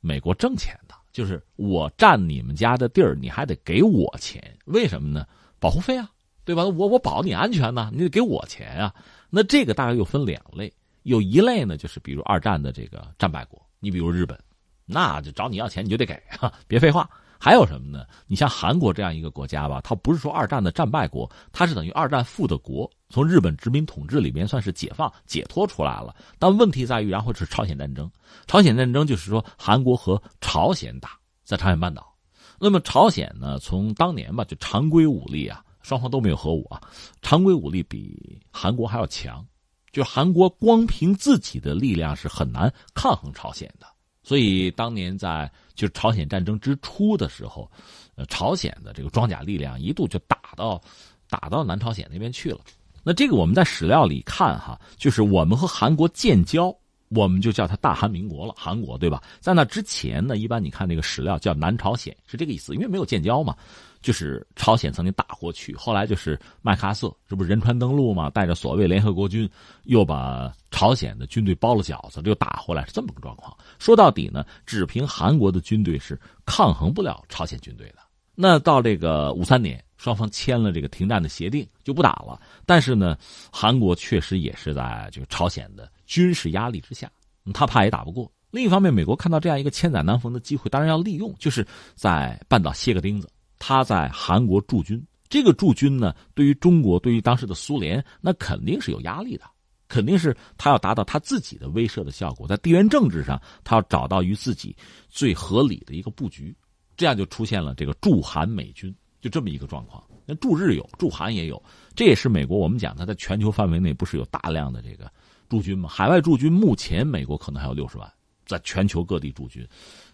美国挣钱的，就是我占你们家的地儿，你还得给我钱，为什么呢？保护费啊，对吧？我我保你安全呢，你得给我钱啊。那这个大概又分两类，有一类呢，就是比如二战的这个战败国，你比如日本，那就找你要钱你就得给啊，[LAUGHS] 别废话。还有什么呢？你像韩国这样一个国家吧，它不是说二战的战败国，它是等于二战富的国，从日本殖民统治里面算是解放解脱出来了。但问题在于，然后是朝鲜战争，朝鲜战争就是说韩国和朝鲜打在朝鲜半岛。那么朝鲜呢？从当年吧，就常规武力啊，双方都没有核武啊，常规武力比韩国还要强，就韩国光凭自己的力量是很难抗衡朝鲜的。所以当年在就朝鲜战争之初的时候，呃，朝鲜的这个装甲力量一度就打到打到南朝鲜那边去了。那这个我们在史料里看哈，就是我们和韩国建交。我们就叫它大韩民国了，韩国对吧？在那之前呢，一般你看那个史料叫南朝鲜，是这个意思，因为没有建交嘛，就是朝鲜曾经打过去，后来就是麦克阿瑟，这不是仁川登陆嘛，带着所谓联合国军，又把朝鲜的军队包了饺子，又打回来，是这么个状况。说到底呢，只凭韩国的军队是抗衡不了朝鲜军队的。那到这个五三年，双方签了这个停战的协定，就不打了。但是呢，韩国确实也是在就朝鲜的。军事压力之下，他怕也打不过。另一方面，美国看到这样一个千载难逢的机会，当然要利用，就是在半岛歇个钉子。他在韩国驻军，这个驻军呢，对于中国，对于当时的苏联，那肯定是有压力的。肯定是他要达到他自己的威慑的效果，在地缘政治上，他要找到与自己最合理的一个布局，这样就出现了这个驻韩美军，就这么一个状况。那驻日有，驻韩也有，这也是美国我们讲他在全球范围内不是有大量的这个驻军嘛？海外驻军目前美国可能还有六十万，在全球各地驻军，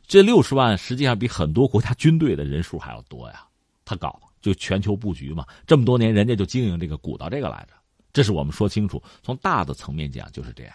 这六十万实际上比很多国家军队的人数还要多呀。他搞就全球布局嘛，这么多年人家就经营这个鼓捣这个来着。这是我们说清楚，从大的层面讲就是这样。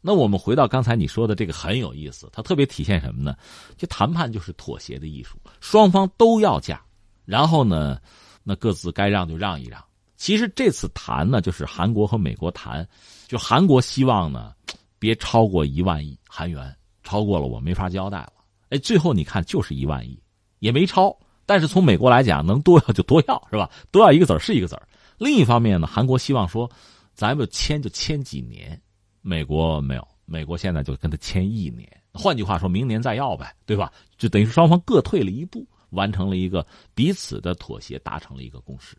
那我们回到刚才你说的这个很有意思，它特别体现什么呢？就谈判就是妥协的艺术，双方都要价，然后呢，那各自该让就让一让。其实这次谈呢，就是韩国和美国谈，就韩国希望呢，别超过一万亿韩元，超过了我没法交代了。哎，最后你看就是一万亿，也没超。但是从美国来讲，能多要就多要，是吧？多要一个子儿是一个子儿。另一方面呢，韩国希望说，咱们签就签几年，美国没有，美国现在就跟他签一年。换句话说，明年再要呗，对吧？就等于双方各退了一步，完成了一个彼此的妥协，达成了一个共识。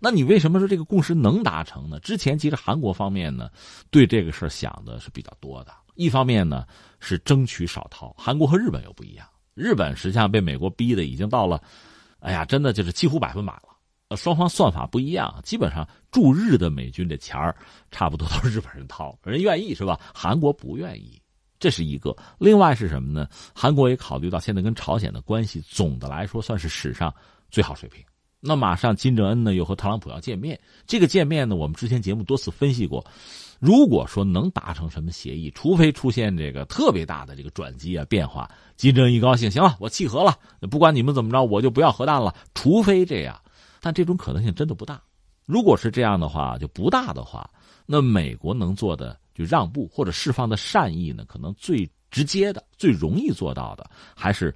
那你为什么说这个共识能达成呢？之前其实韩国方面呢，对这个事儿想的是比较多的。一方面呢是争取少掏，韩国和日本又不一样，日本实际上被美国逼的已经到了，哎呀，真的就是几乎百分百了。双方算法不一样，基本上驻日的美军这钱儿差不多都是日本人掏，[LAUGHS] 人愿意是吧？韩国不愿意，这是一个。另外是什么呢？韩国也考虑到现在跟朝鲜的关系，总的来说算是史上最好水平。那马上金正恩呢又和特朗普要见面，这个见面呢，我们之前节目多次分析过，如果说能达成什么协议，除非出现这个特别大的这个转机啊变化，金正恩一高兴，行了，我契合了，不管你们怎么着，我就不要核弹了，除非这样。但这种可能性真的不大。如果是这样的话，就不大的话，那美国能做的就让步或者释放的善意呢？可能最直接的、最容易做到的，还是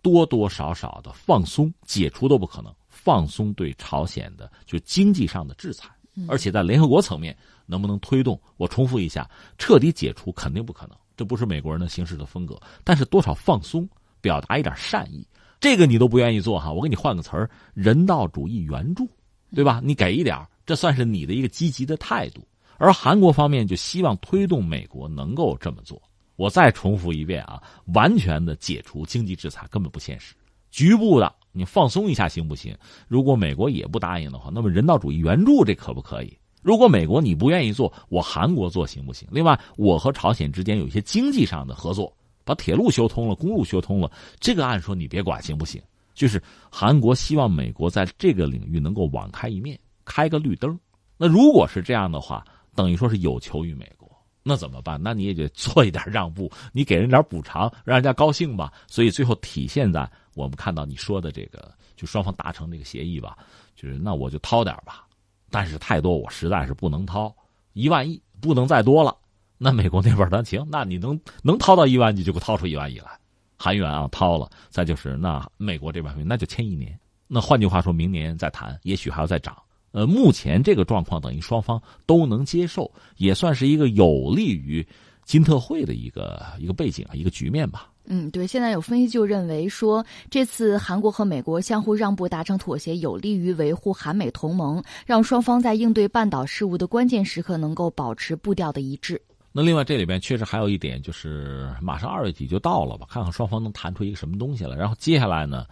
多多少少的放松、解除都不可能放松对朝鲜的就经济上的制裁。而且在联合国层面，能不能推动？我重复一下，彻底解除肯定不可能，这不是美国人的行事的风格。但是多少放松，表达一点善意。这个你都不愿意做哈，我给你换个词儿，人道主义援助，对吧？你给一点这算是你的一个积极的态度。而韩国方面就希望推动美国能够这么做。我再重复一遍啊，完全的解除经济制裁根本不现实，局部的你放松一下行不行？如果美国也不答应的话，那么人道主义援助这可不可以？如果美国你不愿意做，我韩国做行不行？另外，我和朝鲜之间有一些经济上的合作。把铁路修通了，公路修通了，这个按说你别管行不行？就是韩国希望美国在这个领域能够网开一面，开个绿灯。那如果是这样的话，等于说是有求于美国，那怎么办？那你也得做一点让步，你给人点补偿，让人家高兴吧。所以最后体现在我们看到你说的这个，就双方达成这个协议吧，就是那我就掏点吧，但是太多我实在是不能掏，一万亿不能再多了。那美国那边儿行，那你能能掏到一万亿就给我掏出一万亿来，韩元啊掏了，再就是那美国这边那就签一年。那换句话说明年再谈，也许还要再涨。呃，目前这个状况等于双方都能接受，也算是一个有利于金特会的一个一个背景啊，一个局面吧。嗯，对，现在有分析就认为说，这次韩国和美国相互让步达成妥协，有利于维护韩美同盟，让双方在应对半岛事务的关键时刻能够保持步调的一致。那另外这里边确实还有一点，就是马上二月底就到了吧，看看双方能谈出一个什么东西来。然后接下来呢，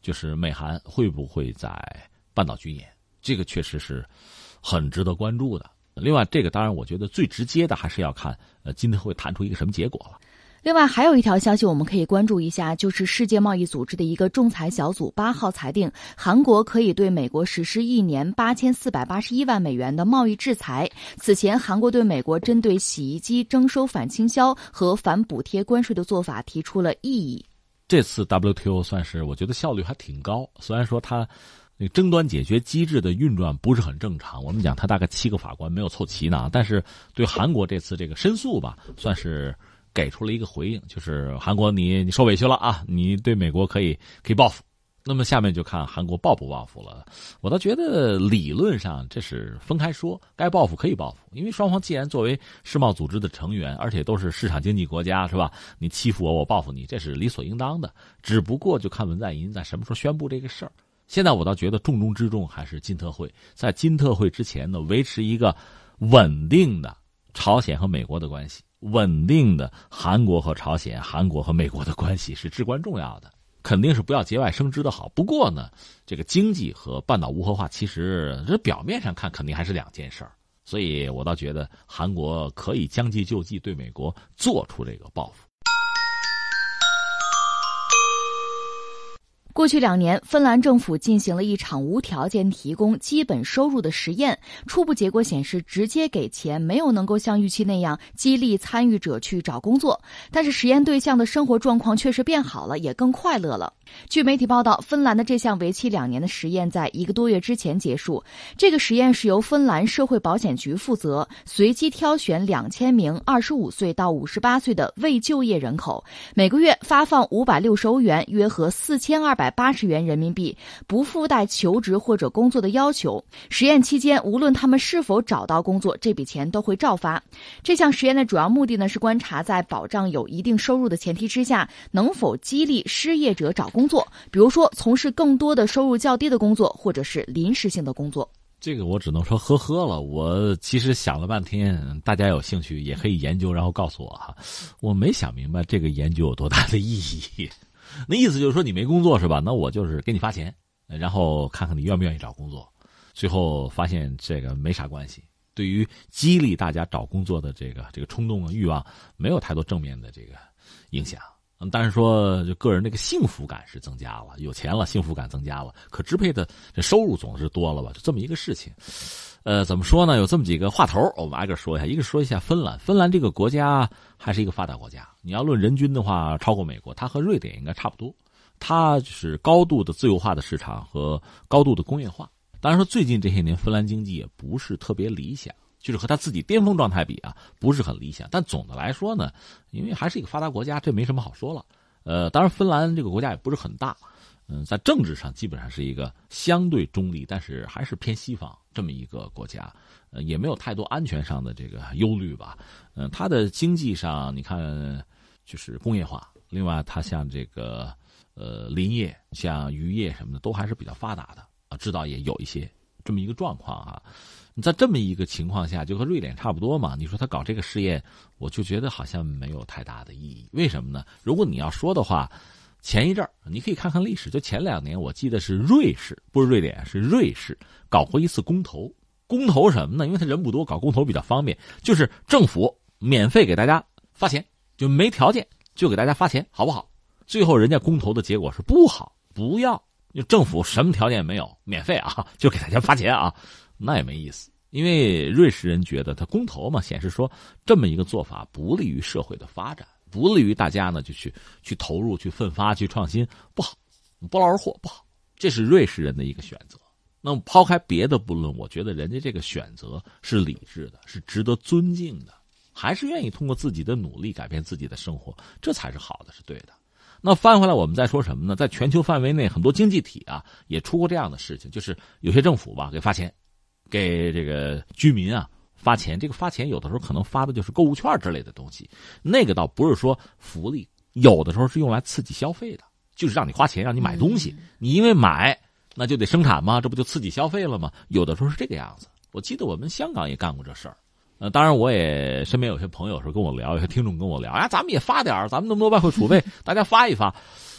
就是美韩会不会在半岛军演，这个确实是很值得关注的。另外，这个当然我觉得最直接的还是要看呃今天会谈出一个什么结果了。另外还有一条消息，我们可以关注一下，就是世界贸易组织的一个仲裁小组八号裁定，韩国可以对美国实施一年八千四百八十一万美元的贸易制裁。此前，韩国对美国针对洗衣机征收反倾销和反补贴关税的做法提出了异议。这次 WTO 算是我觉得效率还挺高，虽然说它那争端解决机制的运转不是很正常，我们讲它大概七个法官没有凑齐呢，但是对韩国这次这个申诉吧，算是。给出了一个回应，就是韩国你你受委屈了啊，你对美国可以可以报复，那么下面就看韩国报不报复了。我倒觉得理论上这是分开说，该报复可以报复，因为双方既然作为世贸组织的成员，而且都是市场经济国家，是吧？你欺负我，我报复你，这是理所应当的。只不过就看文在寅在什么时候宣布这个事儿。现在我倒觉得重中之重还是金特会，在金特会之前呢，维持一个稳定的。朝鲜和美国的关系，稳定的韩国和朝鲜、韩国和美国的关系是至关重要的，肯定是不要节外生枝的好。不过呢，这个经济和半岛无核化其实这表面上看肯定还是两件事儿，所以我倒觉得韩国可以将计就计，对美国做出这个报复。过去两年，芬兰政府进行了一场无条件提供基本收入的实验。初步结果显示，直接给钱没有能够像预期那样激励参与者去找工作，但是实验对象的生活状况确实变好了，也更快乐了。据媒体报道，芬兰的这项为期两年的实验在一个多月之前结束。这个实验是由芬兰社会保险局负责，随机挑选两千名二十五岁到五十八岁的未就业人口，每个月发放五百六十欧元，约合四千二百。八十元人民币，不附带求职或者工作的要求。实验期间，无论他们是否找到工作，这笔钱都会照发。这项实验的主要目的呢，是观察在保障有一定收入的前提之下，能否激励失业者找工作，比如说从事更多的收入较低的工作，或者是临时性的工作。这个我只能说呵呵了。我其实想了半天，大家有兴趣也可以研究，然后告诉我哈。我没想明白这个研究有多大的意义。那意思就是说你没工作是吧？那我就是给你发钱，然后看看你愿不愿意找工作。最后发现这个没啥关系，对于激励大家找工作的这个这个冲动啊欲望，没有太多正面的这个影响。嗯，但是说就个人这个幸福感是增加了，有钱了，幸福感增加了，可支配的这收入总是多了吧？就这么一个事情。呃，怎么说呢？有这么几个话头，我们挨个说一下。一个说一下芬兰，芬兰这个国家还是一个发达国家。你要论人均的话，超过美国，它和瑞典应该差不多。它是高度的自由化的市场和高度的工业化。当然说，最近这些年芬兰经济也不是特别理想，就是和它自己巅峰状态比啊，不是很理想。但总的来说呢，因为还是一个发达国家，这没什么好说了。呃，当然芬兰这个国家也不是很大。嗯，在政治上基本上是一个相对中立，但是还是偏西方这么一个国家，呃，也没有太多安全上的这个忧虑吧。嗯，它的经济上你看就是工业化，另外它像这个呃林业、像渔业什么的都还是比较发达的啊，制造业有一些这么一个状况啊。在这么一个情况下，就和瑞典差不多嘛。你说他搞这个试验，我就觉得好像没有太大的意义。为什么呢？如果你要说的话。前一阵儿，你可以看看历史，就前两年，我记得是瑞士，不是瑞典，是瑞士搞过一次公投。公投什么呢？因为他人不多，搞公投比较方便，就是政府免费给大家发钱，就没条件就给大家发钱，好不好？最后人家公投的结果是不好，不要，就政府什么条件也没有，免费啊，就给大家发钱啊，那也没意思。因为瑞士人觉得他公投嘛，显示说这么一个做法不利于社会的发展。不利于大家呢，就去去投入、去奋发、去创新，不好，不劳而获，不好。这是瑞士人的一个选择。那么抛开别的不论，我觉得人家这个选择是理智的，是值得尊敬的，还是愿意通过自己的努力改变自己的生活，这才是好的，是对的。那翻回来，我们再说什么呢？在全球范围内，很多经济体啊也出过这样的事情，就是有些政府吧给发钱，给这个居民啊。发钱，这个发钱有的时候可能发的就是购物券之类的东西，那个倒不是说福利，有的时候是用来刺激消费的，就是让你花钱，让你买东西。你因为买，那就得生产嘛，这不就刺激消费了吗？有的时候是这个样子。我记得我们香港也干过这事儿，呃，当然我也身边有些朋友说跟我聊，有些听众跟我聊，啊，咱们也发点咱们那么多外汇储备，大家发一发。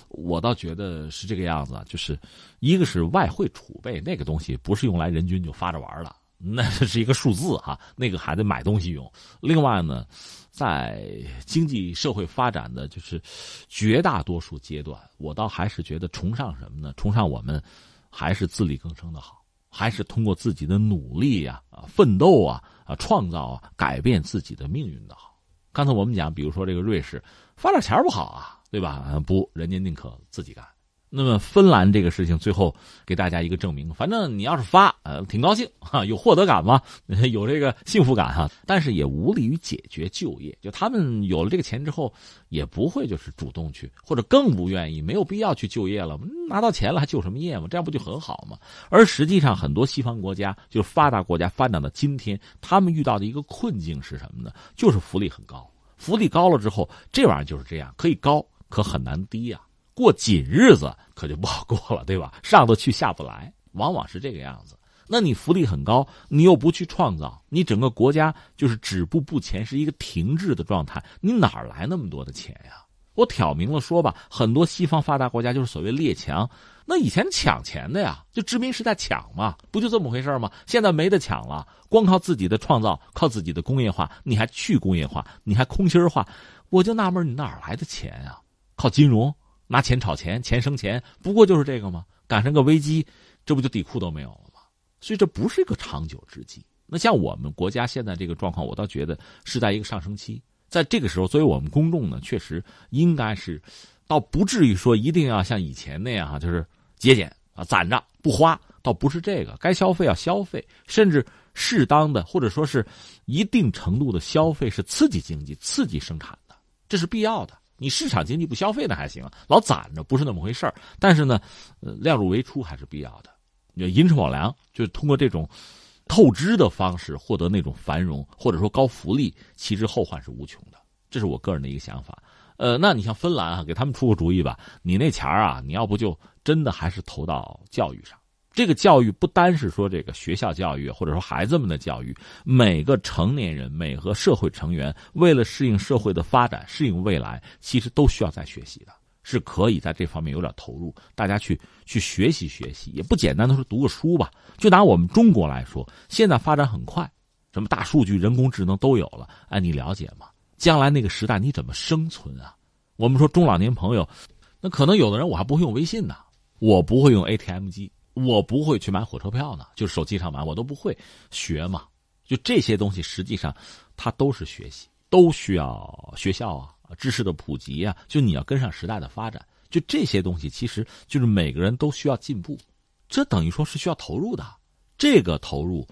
我倒觉得是这个样子，就是一个是外汇储备那个东西不是用来人均就发着玩的。[LAUGHS] 那是一个数字哈，那个还得买东西用。另外呢，在经济社会发展的就是绝大多数阶段，我倒还是觉得崇尚什么呢？崇尚我们还是自力更生的好，还是通过自己的努力呀、啊奋斗啊、啊创造啊，改变自己的命运的好。刚才我们讲，比如说这个瑞士发点钱不好啊，对吧？不，人家宁可自己干。那么芬兰这个事情最后给大家一个证明，反正你要是发，呃，挺高兴哈，有获得感嘛，[LAUGHS] 有这个幸福感哈，但是也无利于解决就业。就他们有了这个钱之后，也不会就是主动去，或者更不愿意，没有必要去就业了。拿到钱了还就什么业嘛？这样不就很好吗？而实际上，很多西方国家，就是发达国家发展到今天，他们遇到的一个困境是什么呢？就是福利很高，福利高了之后，这玩意儿就是这样，可以高，可很难低呀。过紧日子可就不好过了，对吧？[LAUGHS] 上得去下不来，往往是这个样子。那你福利很高，你又不去创造，你整个国家就是止步不前，是一个停滞的状态。你哪来那么多的钱呀？我挑明了说吧，很多西方发达国家就是所谓列强，那以前抢钱的呀，就殖民时代抢嘛，不就这么回事吗？现在没得抢了，光靠自己的创造，靠自己的工业化，你还去工业化，你还空心化，我就纳闷你哪来的钱呀？靠金融拿钱炒钱，钱生钱，不过就是这个吗？赶上个危机，这不就底裤都没有了吗？所以这不是一个长久之计。那像我们国家现在这个状况，我倒觉得是在一个上升期。在这个时候，作为我们公众呢，确实应该是，倒不至于说一定要像以前那样哈，就是节俭啊，攒着不花，倒不是这个。该消费要消费，甚至适当的或者说是一定程度的消费是刺激经济、刺激生产的，这是必要的。你市场经济不消费那还行，老攒着不是那么回事但是呢，呃，量入为出还是必要的。就寅吃卯粮，就是通过这种透支的方式获得那种繁荣，或者说高福利，其实后患是无穷的。这是我个人的一个想法。呃，那你像芬兰啊，给他们出个主意吧。你那钱啊，你要不就真的还是投到教育上。这个教育不单是说这个学校教育，或者说孩子们的教育，每个成年人、每个社会成员，为了适应社会的发展、适应未来，其实都需要在学习的。是可以在这方面有点投入，大家去去学习学习，也不简单的说读个书吧。就拿我们中国来说，现在发展很快，什么大数据、人工智能都有了。哎，你了解吗？将来那个时代你怎么生存啊？我们说中老年朋友，那可能有的人我还不会用微信呢，我不会用 ATM 机，我不会去买火车票呢，就手机上买，我都不会学嘛。就这些东西，实际上它都是学习，都需要学校啊。知识的普及啊，就你要跟上时代的发展，就这些东西，其实就是每个人都需要进步，这等于说是需要投入的。这个投入，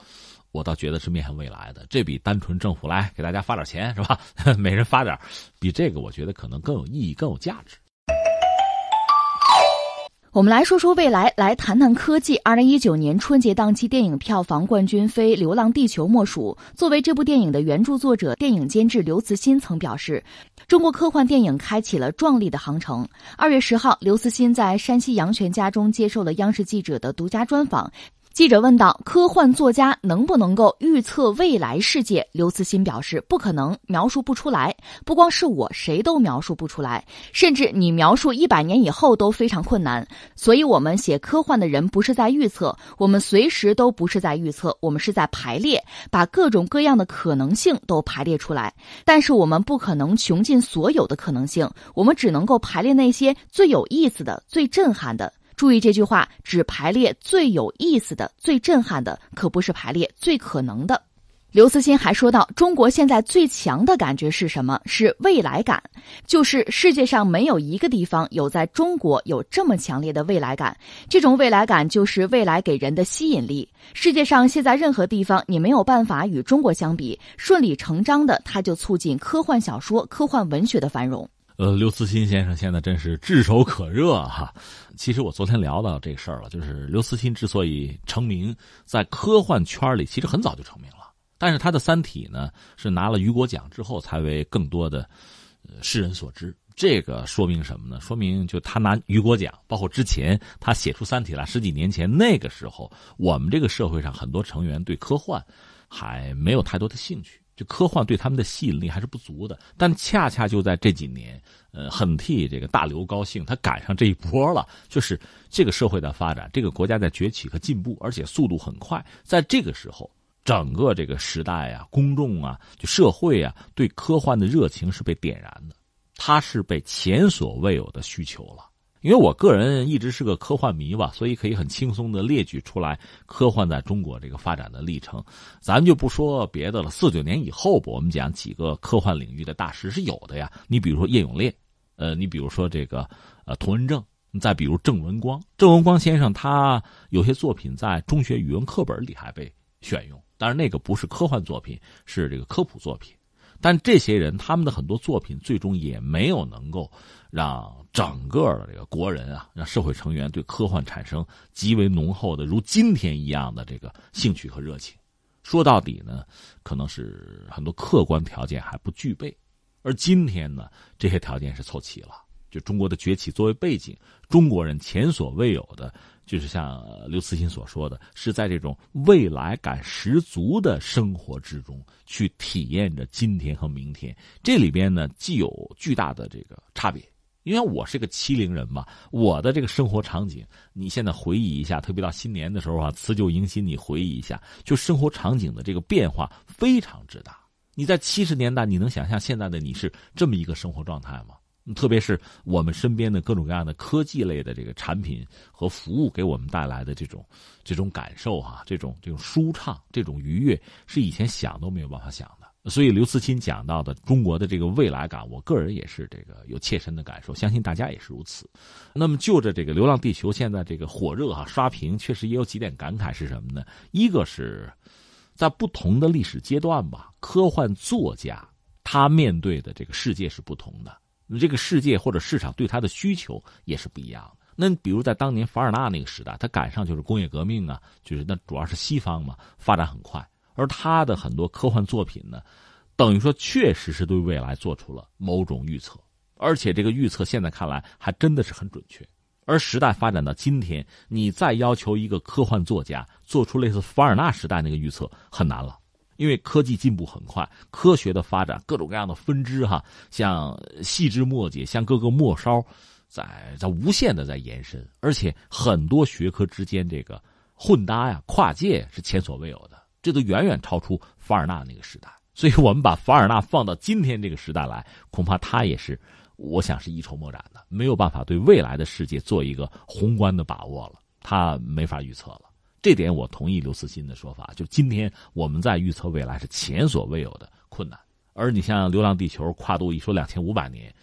我倒觉得是面向未来的，这比单纯政府来给大家发点钱是吧？[LAUGHS] 每人发点，比这个我觉得可能更有意义、更有价值。我们来说说未来，来谈谈科技。二零一九年春节档期电影票房冠军非《流浪地球》莫属。作为这部电影的原著作者、电影监制刘慈欣曾表示，中国科幻电影开启了壮丽的航程。二月十号，刘慈欣在山西阳泉家中接受了央视记者的独家专访。记者问道：“科幻作家能不能够预测未来世界？”刘慈欣表示：“不可能，描述不出来。不光是我，谁都描述不出来。甚至你描述一百年以后都非常困难。所以，我们写科幻的人不是在预测，我们随时都不是在预测，我们是在排列，把各种各样的可能性都排列出来。但是，我们不可能穷尽所有的可能性，我们只能够排列那些最有意思的、最震撼的。”注意这句话，只排列最有意思的、最震撼的，可不是排列最可能的。刘慈欣还说到，中国现在最强的感觉是什么？是未来感，就是世界上没有一个地方有在中国有这么强烈的未来感。这种未来感就是未来给人的吸引力。世界上现在任何地方，你没有办法与中国相比，顺理成章的，它就促进科幻小说、科幻文学的繁荣。呃，刘慈欣先生现在真是炙手可热哈。其实我昨天聊到这事儿了，就是刘慈欣之所以成名，在科幻圈里其实很早就成名了。但是他的《三体》呢，是拿了雨果奖之后才为更多的世人所知。这个说明什么呢？说明就他拿雨果奖，包括之前他写出《三体》来十几年前那个时候，我们这个社会上很多成员对科幻还没有太多的兴趣。就科幻对他们的吸引力还是不足的，但恰恰就在这几年，呃，很替这个大刘高兴，他赶上这一波了。就是这个社会的发展，这个国家在崛起和进步，而且速度很快。在这个时候，整个这个时代啊，公众啊，就社会啊，对科幻的热情是被点燃的，它是被前所未有的需求了。因为我个人一直是个科幻迷吧，所以可以很轻松的列举出来科幻在中国这个发展的历程。咱就不说别的了，四九年以后吧，我们讲几个科幻领域的大师是有的呀。你比如说叶永烈，呃，你比如说这个呃童文正，再比如郑文光。郑文光先生他有些作品在中学语文课本里还被选用，但是那个不是科幻作品，是这个科普作品。但这些人他们的很多作品最终也没有能够让整个的这个国人啊，让社会成员对科幻产生极为浓厚的如今天一样的这个兴趣和热情。说到底呢，可能是很多客观条件还不具备，而今天呢，这些条件是凑齐了。就中国的崛起作为背景，中国人前所未有的就是像刘慈欣所说的，是在这种未来感十足的生活之中去体验着今天和明天。这里边呢，既有巨大的这个差别，因为我是个七零人嘛，我的这个生活场景，你现在回忆一下，特别到新年的时候啊，辞旧迎新，你回忆一下，就生活场景的这个变化非常之大。你在七十年代，你能想象现在的你是这么一个生活状态吗？特别是我们身边的各种各样的科技类的这个产品和服务给我们带来的这种这种感受哈，这种这种舒畅、这种愉悦，是以前想都没有办法想。所以刘慈欣讲到的中国的这个未来感，我个人也是这个有切身的感受，相信大家也是如此。那么就着这个《流浪地球》现在这个火热哈，刷屏确实也有几点感慨是什么呢？一个是在不同的历史阶段吧，科幻作家他面对的这个世界是不同的。这个世界或者市场对他的需求也是不一样的。那比如在当年凡尔纳那个时代，他赶上就是工业革命啊，就是那主要是西方嘛，发展很快。而他的很多科幻作品呢，等于说确实是对未来做出了某种预测，而且这个预测现在看来还真的是很准确。而时代发展到今天，你再要求一个科幻作家做出类似凡尔纳时代那个预测，很难了。因为科技进步很快，科学的发展各种各样的分支哈，像细枝末节，像各个末梢，在在无限的在延伸，而且很多学科之间这个混搭呀、跨界是前所未有的，这都远远超出凡尔纳那个时代。所以我们把凡尔纳放到今天这个时代来，恐怕他也是，我想是一筹莫展的，没有办法对未来的世界做一个宏观的把握了，他没法预测了。这点我同意刘慈欣的说法，就今天我们在预测未来是前所未有的困难。而你像《流浪地球》跨度一说两千五百年，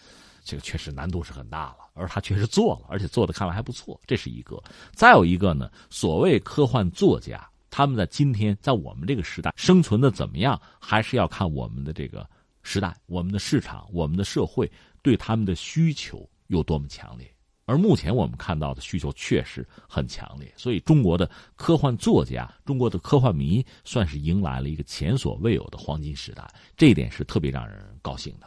这个确实难度是很大了。而他确实做了，而且做的看来还不错，这是一个。再有一个呢，所谓科幻作家，他们在今天在我们这个时代生存的怎么样，还是要看我们的这个时代、我们的市场、我们的社会对他们的需求有多么强烈。而目前我们看到的需求确实很强烈，所以中国的科幻作家、中国的科幻迷算是迎来了一个前所未有的黄金时代，这一点是特别让人高兴的。